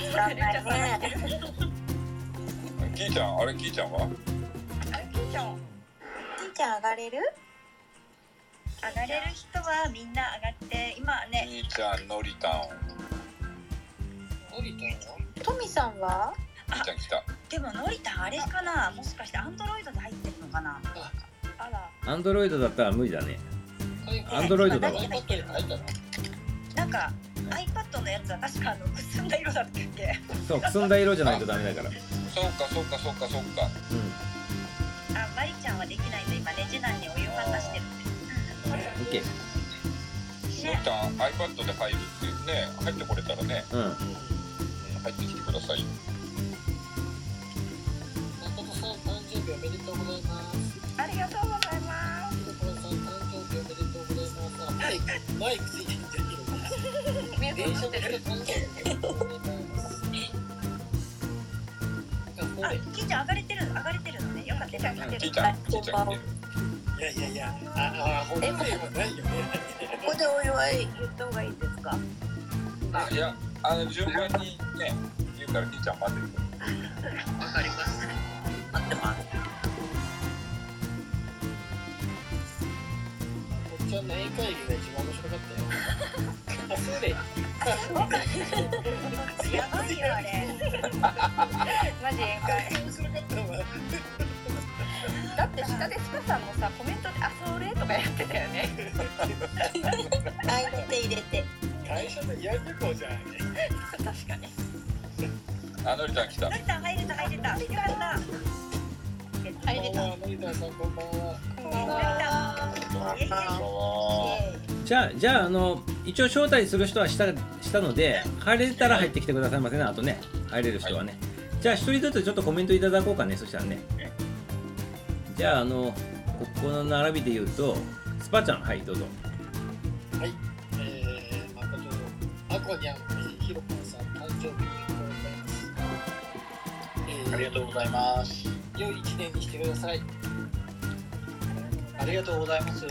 キーちゃんあれ？キーちゃんはあれキーちゃんキーちゃん上がれる上がれる人はみんな上がって今ねキーちゃんのりたんトミさんは？キーちゃん来た。でものりたんあれかな？もしかしてアンドロイドで入ってるのかな？あ。らアンドロイドだったら無理だね。アンドロイドだわ。何入ってるの？なんか iPad のやつは確かあのくすんだ色だったっけ？そうくすんだ色じゃないとダメだから。そうかそうかそうかそうか。うん。あマリちゃんはできないんで今ね次男にお湯沸かしてるんで。オッケー。のりたん iPad で入るってね入ってこれたらね。うんうん入ってきてください。誠さん誕生日おめでとうございますありがとうございますひろこさん誕生日おめでとうございますあマイクマイクついてるじゃんひろこ見え電車で誕生日おめでとうございますあキーちゃん上がれてる上がれてるのねよかったよかったキーちゃんキーちゃん来てるいやいやいやああほんとでもないよねここでお祝い言った方がいいですかあいやあの順番にね言うからキーちゃん待ってるわかります待ってますこっちはの英会議が一番面白かったよ。あそうでやばいよあれマジ宴会面白かったわだって下でスパさんもさコメントで「あそれ」とかやってたよね やりこうじゃん確かにあのりちゃん来た。のりさん入れた入れた。よかった入れた。森田さんこんばんはこんばんは。イエイイエイこんばんはじゃあじゃああの一応招待する人はしたしたので入れたら入ってきてくださいませね。あとね入れる人はね、じゃあ一人ずつちょっとコメントいただこうかねそしたらね。じゃああのここの並びで言うとスパちゃん。はいどうぞあこにゃんひろこさん誕生日おめでとうございますえーありがとうございます。良い一年にしてくださいありがとうございます。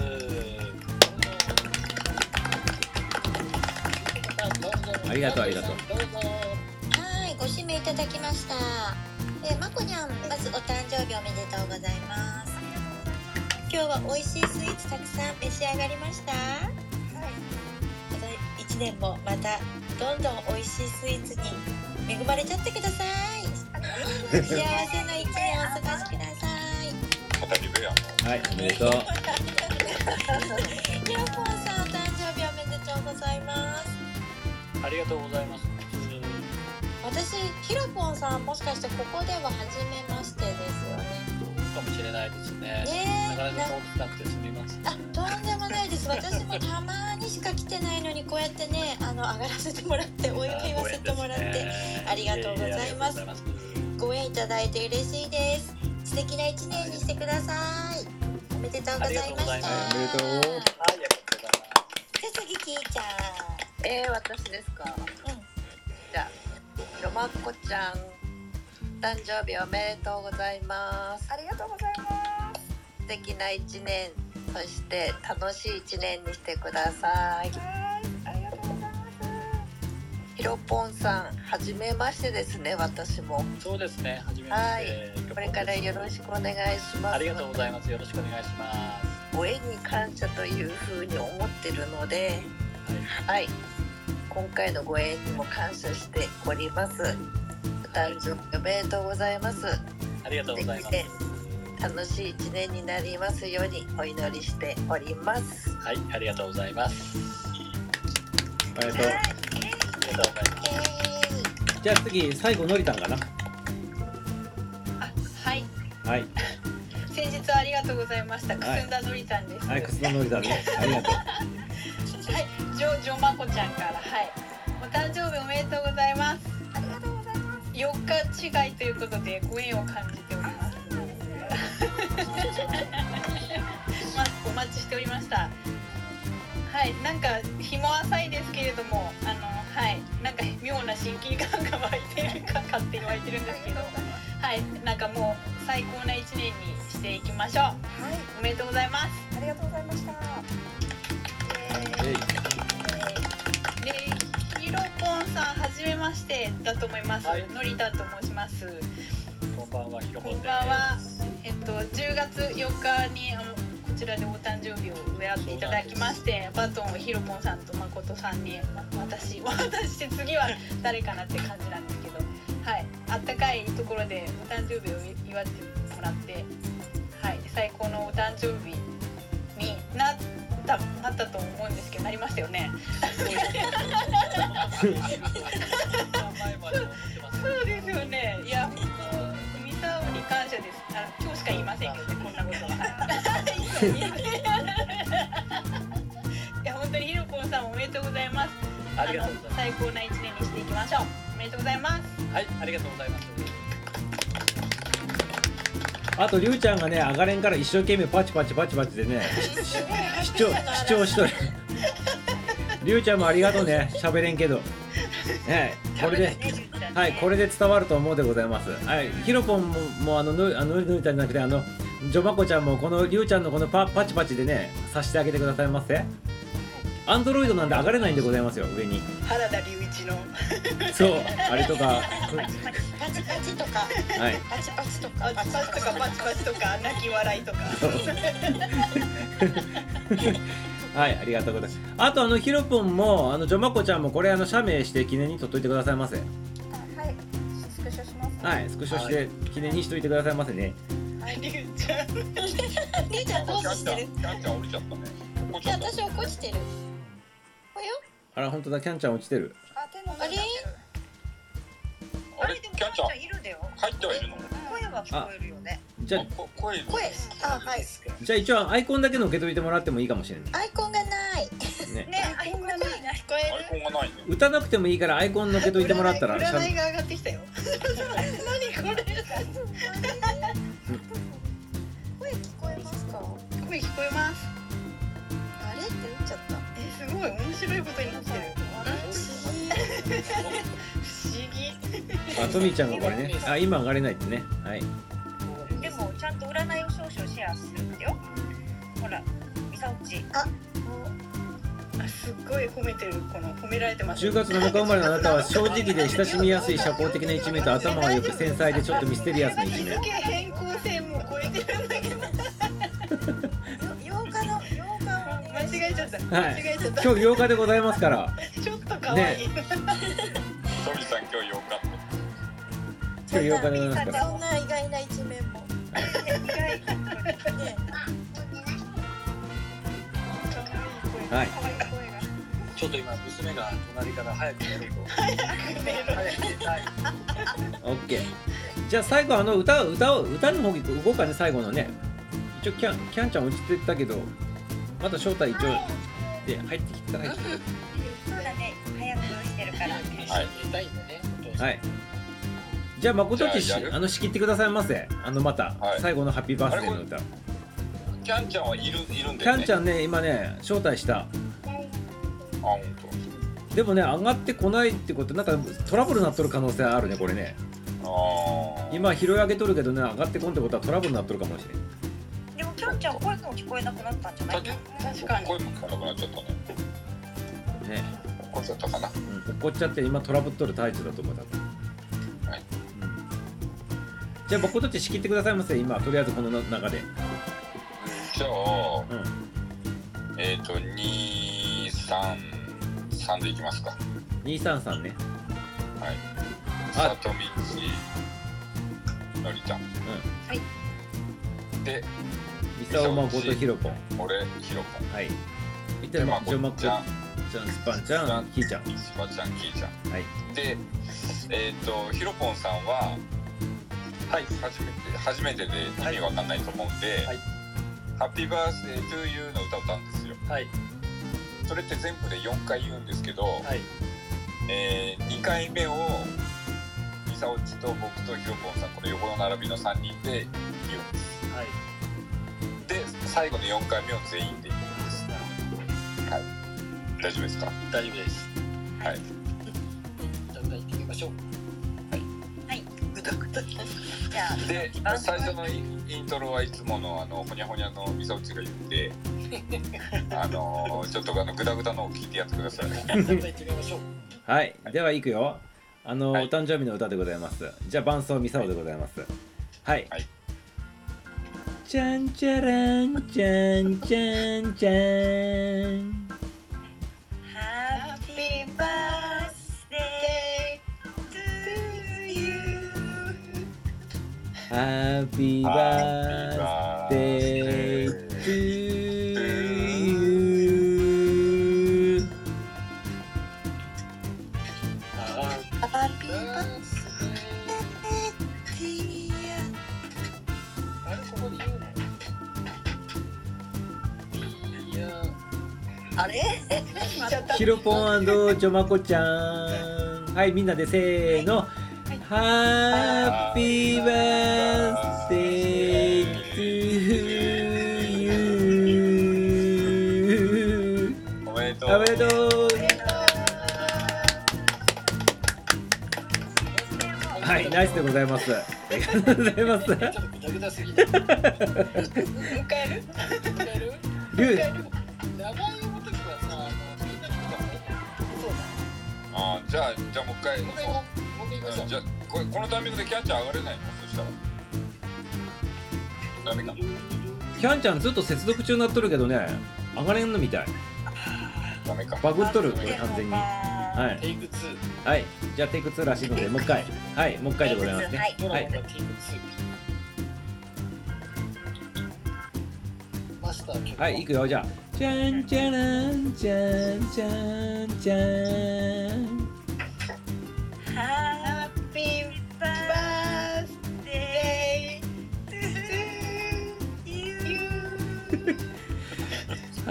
ありがとうありがとうどうぞはい、ご指名いただきました。えー、まこにゃん、まずお誕生日おめでとうございます。今日は美味しいスイーツたくさん召し上がりました。年もまたどんどん美味しいスイーツに恵まれちゃってください。幸せな一年をお過ごしください。はいおめでとうひろぽんさん、お誕生日おめでとうございます。ありがとうございます。私、ひろぽんさん、もしかしてここでは初めましてですよね。かもしれないですね。ねなかなえ、か顔つなくてすみません。あ、とんでもないです。私もたまにしか来てないのに、こうやってね、あの上がらせてもらって、お祝い言わせてもらって。ありがとうございますええありがとうございますご縁いただいて嬉しいです。素敵な一年にしてください。おめでとうございました。ありがとうございますおめでとう。じゃあ次きーちゃん。えー、私ですか？うん。じゃあひろまっこちゃん誕生日おめでとうございますありがとうございます。素敵な一年そして楽しい一年にしてくださいはい、ありがとうございます。ひろぽんさんはじめましてですね私もそうですね。はじめまして。これからよろしくお願いしますありがとうございます。よろしくお願いします。ご縁に感謝というふうに思ってるのではい今回のご縁にも感謝しておりますお誕生日おめでとうございますありがとうございます。で楽しい一年になりますようにお祈りしております。はい、ありがとうございます。ありがとうありがとうございます。えーじゃあ次最後のりたんかな？あはい。はい。先日はありがとうございました。くはい。すんだのりたんです。はいくすののりたんねありがとう。はいジョジョマコちゃんからはい。お誕生日おめでとうございます。ありがとうございます。4日違いということでご縁を感じお待ちしておりましたはいなんか日も浅いですけれどもあのはいなんか妙な親近感が湧いてるか勝手に湧いてるんですけどはいなんかもう最高な一年にしていきましょうはい、おめでとうございますありがとうございました。えいで、ヒロポンさん、はじめましてだと思います。はいのりたと申します。こんばんは、ひろこぽんです。んばんは。えっと、10月4日に、あの、こちらでお誕生日を祝っていただきまして、バトンをヒロポンさんと誠さんに、ま私、渡して、次は誰かなって感じなんですけど。はい、あったかいところで、お誕生日を祝ってもらって。はい、最高のお誕生日になった、なったと思うんですけど、なりましたよね。そうですよね。いや、しか言いませんけどね、こんなことは。はい。いや、本当にひろぽんさんおめでとうございます。ありがとうございあの最高な一年にしていきましょう。おめでとうございます。ます。はい、ありがとうございます。あとりゅうちゃんがね上がれんから一生懸命パチパチパチパチでね視聴視聴しとる りゅうちゃんもありがとうね喋れんけどねこれではいこれで伝わると思うでございます。はいひろぽんももうあののあののりのりちゃんじゃなくてあのジョマコちゃんもこのりゅうちゃんのこのパパチパチでねさしてあげてくださいませ。アンドロイドなんで上がれないんでございますよ上に。原田隆一の。そうあれとか。はパチパチとか、い。パチパチとか、パチパチとか、パチパチとか、泣き笑いとか。はい、ありがとうございます。あと、あの、ヒロポンも、あの、ジョマコちゃんも、これ、あの、写メして記念に撮っといてくださいませ。はい、スクショして、記念にしといてくださいませね。りゅうちゃん。りゅうちゃんポーキャンちゃんズしてる。キャンちゃん降りちゃったねいや、私落っこちてる。およ。あら本当だキャンちゃん落ちてるあ手の上になってるあれでもキャンちゃんいるんだよ。入ってはいるの？声は聞こえるよね。じゃああこ声声。あはい。じゃあ一応アイコンだけの受け取りてもらってもいいかもしれない。アイコンがない。ね。ねアイコンがない。な聞こアイえるコンがないね歌なくてもいいからアイコンのけといてもらったらしゃ占いが上がってきたよ。何これ？声聞こえますか？声聞こえます。あれ？って打っちゃった。えすごい面白いことになってる。不思議 あトミーちゃんがこれね。あ今上がれないってね。はい。でもちゃんと占いを少々シェアするんだよ。ほらみさおちあ。すっごい褒めてるこの褒められてます。10月7日生まれのあなたは正直で親しみやすい社交的な一面と頭が良く繊細でちょっとミステリアスな一面。日付変更線も超えてるんだけど8日の8日を間違えちゃった。はい間違えちゃった。今日8日でございますから。ちょっと可愛い、トミさん今日8今日8日でございますからそんな意外な一面も。ね。はい。ちょっと今娘が隣から早く寝ろと。早く寝ろ。早く寝たい。OK じゃあ最後あの歌を歌を歌の方に行こうかね最後のね。一応キャンキャンちゃん落ちてったけどまた招待一応で入ってきたら入ってきそうだね。早くしてるからはい。寝たい。んだねお父さんたはい。じゃあ誠っちしじゃあやる？あの仕切ってくださいませ。あのまた、はい。最後のハッピーバースデーの歌。キャンちゃんはいるいるんキだよね。ャンちゃんね今ね招待した。あ本でもね上がってこないってことなんかトラブルになっとる可能性あるねこれね。当ああ今拾い上げとるけどね上がってこんってことはトラブルになっとるかもしれん。でもキャンちゃん声も聞こえなくなったんじゃない？確かに。声も聞かなくなっちゃったね。ね怒っちゃったかな。うん、怒っちゃって今トラブっとる最中だと思う多分はい。うん。じゃあ僕とって仕切ってくださいませ今。とりあえずこの中で。じゃあうん。えっ、ー、と233でいきますか。233ね。はい。あ。さとみちのりちゃん。うはい。でん三沢誠ひろぽん俺ひろぽんはい。いってでままジョマッこちゃんちゃんスパンちゃんひーちゃん。しばちゃんきーちゃん。はい。でえっ、ー、とひろぽんさんははい。初めて初めてで意味わかんないと思うんで、はい。ハッピーバースデートゥーユーの歌を歌うんですよ。はい。それって全部で4回言うんですけど、はい。えー、2回目をミサオチと僕とヒロポンさんこの横の並びの3人で言うんです。はい。で最後の4回目を全員で言うんです。なるほど大丈夫ですか？大丈夫です。はい。じゃあ歌いってみましょう。ぐだぐだじゃあで最初のイイントロはいつものあのほにゃほにゃのミサオチが言って あのちょっとあのグダグダのを聞いてやってくださ。いじゃあ歌いってみましょう。はい。ではいくよ。あの、はい。お誕生日の歌でございます。じゃあ伴奏ミサオでございます。はい、はい。じゃんじゃらんじゃんじゃんじゃんハッピーバースデー to you. ハッピーバースデー to you. あれここで言うのあれ？ヒロポンジョマコちゃん。はいみんなでせーの。ハッピーバースデー to you おめでとう。おめでとう。はいナイスでございます。ありがとうございます。ちょっとグダグダすぎて迎える？歌えるじゃあじゃあもう一回。だもう一回もう一回言い。ましょううんじゃあこれこのタイミングでキャンちゃん上がれないの？そしたら。ダメか。キャンちゃんずっと接続中になっとるけどね。上がれんのみたい。ダメか。バグっとる。これ完全に。はテイク2いはい。じゃあテイク2らしいのでもう一回。はい。もう一回でございますね。はいはいドラゴンがテイク2マスター曲はい、いくよ、じゃあ。チじゃんじゃらんじゃんじゃんじゃん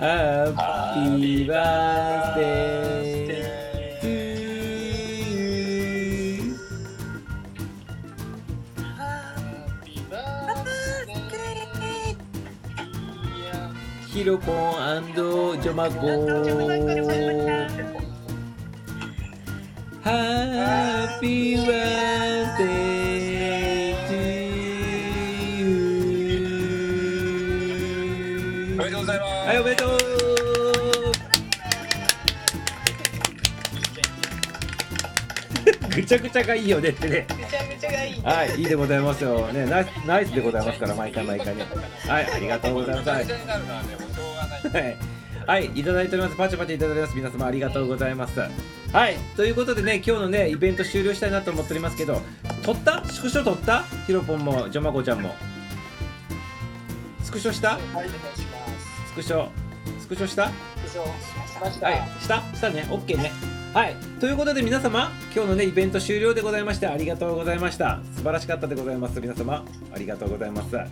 Happy birthday ハッピーバースデーおめでとうございます、おめでとう。ぐちゃぐちゃがいいよねってね。めちゃめちゃがいいはい、いいでございますよ。ね、ナイスナイスでございますから、毎回毎回ね。はい、ありがとうございます。はいはい。はい、ただいております。パチパチいただいております。皆様ありがとうございます。はい、ということでね、今日のね、イベント終了したいなと思っておりますけど、撮った？スクショ撮った？ヒロポンも、ジョマコちゃんも。スクショした？はい、お願いします。スクショ？スクショした？以上、しました。はい、した？したね、OK ね。はい、ということで皆様、今日のね、イベント終了でございまして、ありがとうございました。素晴らしかったでございます。皆様、ありがとうございます。あ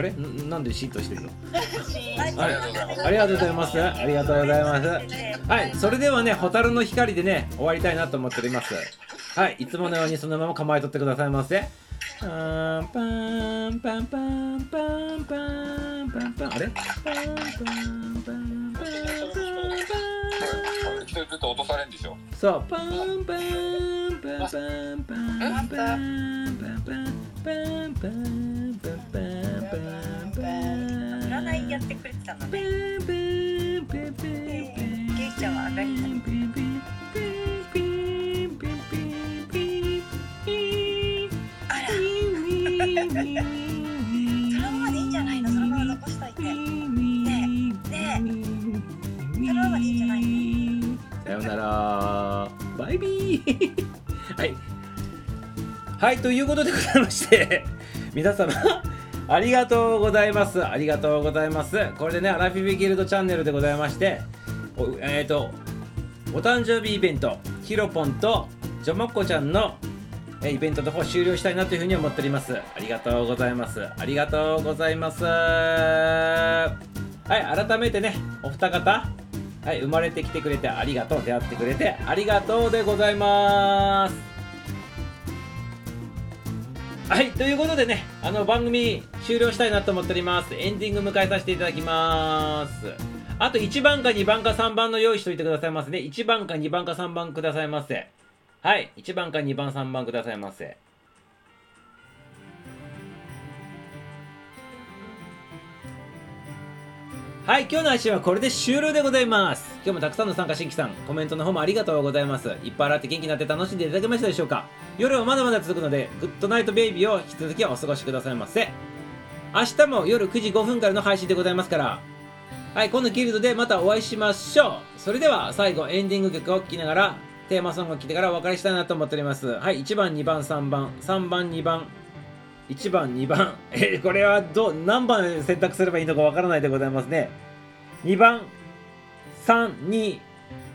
れ？んなんでシーンとしてるの？ありがとうございます。ありがとうございます。ありがとうございます。はい、それではね、蛍の光でね、終わりたいなと思っております。はい、いつものようにそのまま構えとってくださいませ。パンパンパンパンパンパンパンパンあれパンパンパンパンパンパン一人ずつ落とされんでしょ。そう、パンパンパンパンパンパンパンパンパンパンパンパンパンパンパン占いやってくれてたのねケケイちゃんは上がりたあらそのままでいいんじゃないのそのまま残しといてねえねえそのままでいいんじゃないのさようなら。バイビー。はい。はいということでございまして皆様ありがとうございます。ありがとうございます。これでねアラフィビギルドチャンネルでございましておえっ、とお誕生日イベントヒロポンとジョモッコちゃんのえイベントの方終了したいなというふうに思っております。ありがとうございます。ありがとうございます。はい改めてねお二方はい生まれてきてくれてありがとう。出会ってくれてありがとうでございます。はいということでねあの番組終了したいなと思っております。エンディング迎えさせていただきます。あと1番か2番か3番の用意しといてくださいませね。1番か2番か3番くださいませ。はい1番か2番3番くださいませ。はい、今日の配信はこれで終了でございます。今日もたくさんの参加新規さん、コメントの方もありがとうございます。いっぱい洗って元気になって楽しんでいただけましたでしょうか夜はまだまだ続くので、グッドナイトベイビーを引き続きお過ごしくださいませ。明日も夜9時5分からの配信でございますから、はい、今度ギルドでまたお会いしましょう。それでは最後エンディング曲を聴きながら、テーマソングを聴いてからお別れしたいなと思っております。はい、1番、2番、3番、3番、2番、1番、2番。えこれはど、何番選択すればいいのかわからないでございますね。2番、3、2、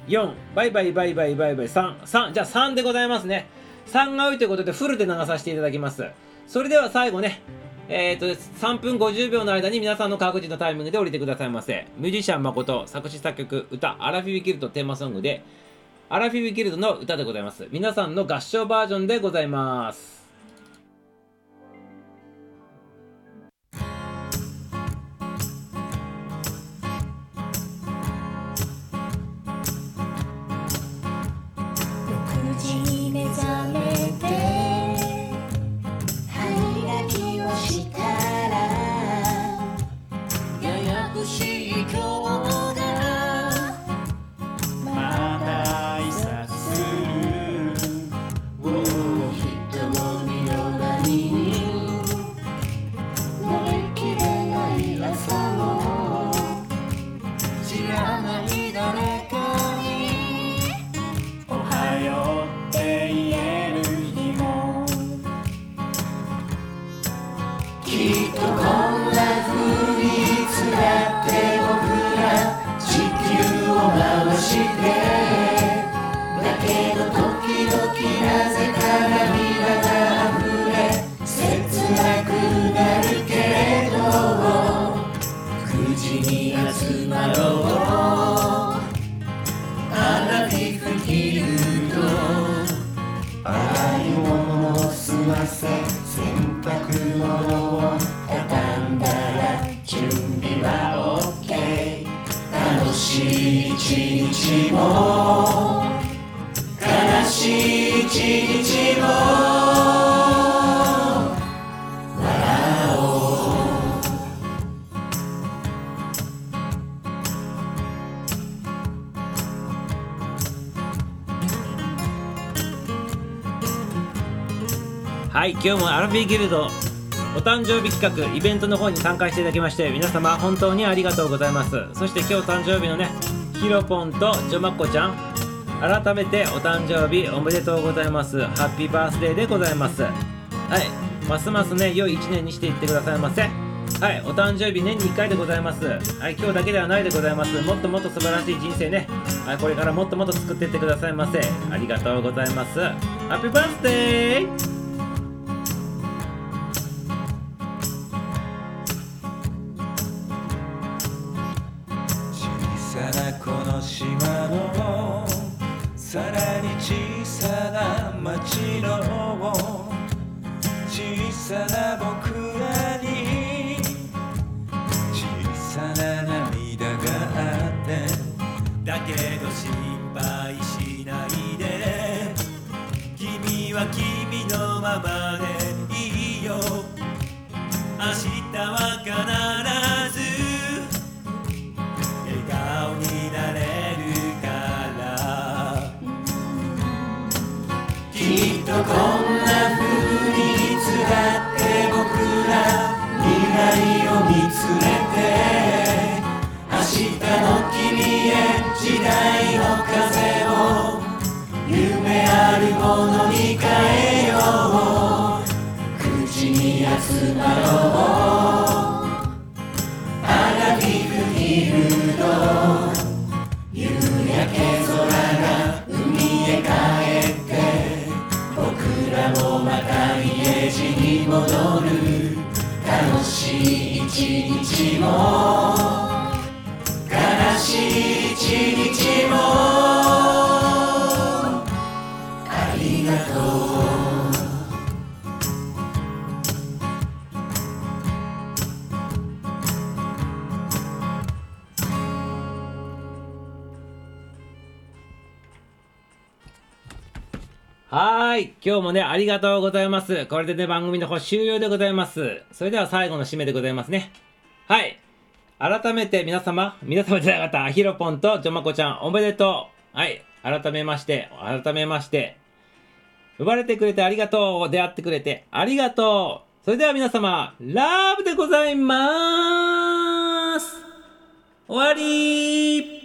4、バイバイバイバイバイバイ、3、3、じゃあ3でございますね。3が多いということでフルで流させていただきます。それでは最後ね、えっ、と、3分50秒の間に皆さんの各自のタイミングで降りてくださいませ。ミュージシャン誠、作詞作曲、歌、アラフィビギルドテーマソングで、アラフィビギルドの歌でございます。皆さんの合唱バージョンでございます。日も悲しい一日も笑おう。はい今日もアラビーギルドお誕生日企画イベントの方に参加していただきまして皆様本当にありがとうございます。そして今日誕生日のねヒロポンとジョマッコちゃん。改めてお誕生日おめでとうございます。ハッピーバースデーでございます。はい。ますますね良い一年にしていってくださいませ。はい。お誕生日年に1回でございます。はい。今日だけではないでございます。もっともっと素晴らしい人生ね。はい。これからもっともっと作っていってくださいませ。ありがとうございます。ハッピーバースデー街の小さな戻る。楽しい一日も。悲しい一日も。い今日もね、ありがとうございます。これでね、番組の方終了でございます。それでは最後の締めでございますね。はい。改めて皆様、皆様じゃなかった、ヒロポンとジョマコちゃん、おめでとう。はい。改めまして、改めまして、生まれてくれてありがとう。出会ってくれてありがとう。それでは皆様、ラブでございまーす。終わりー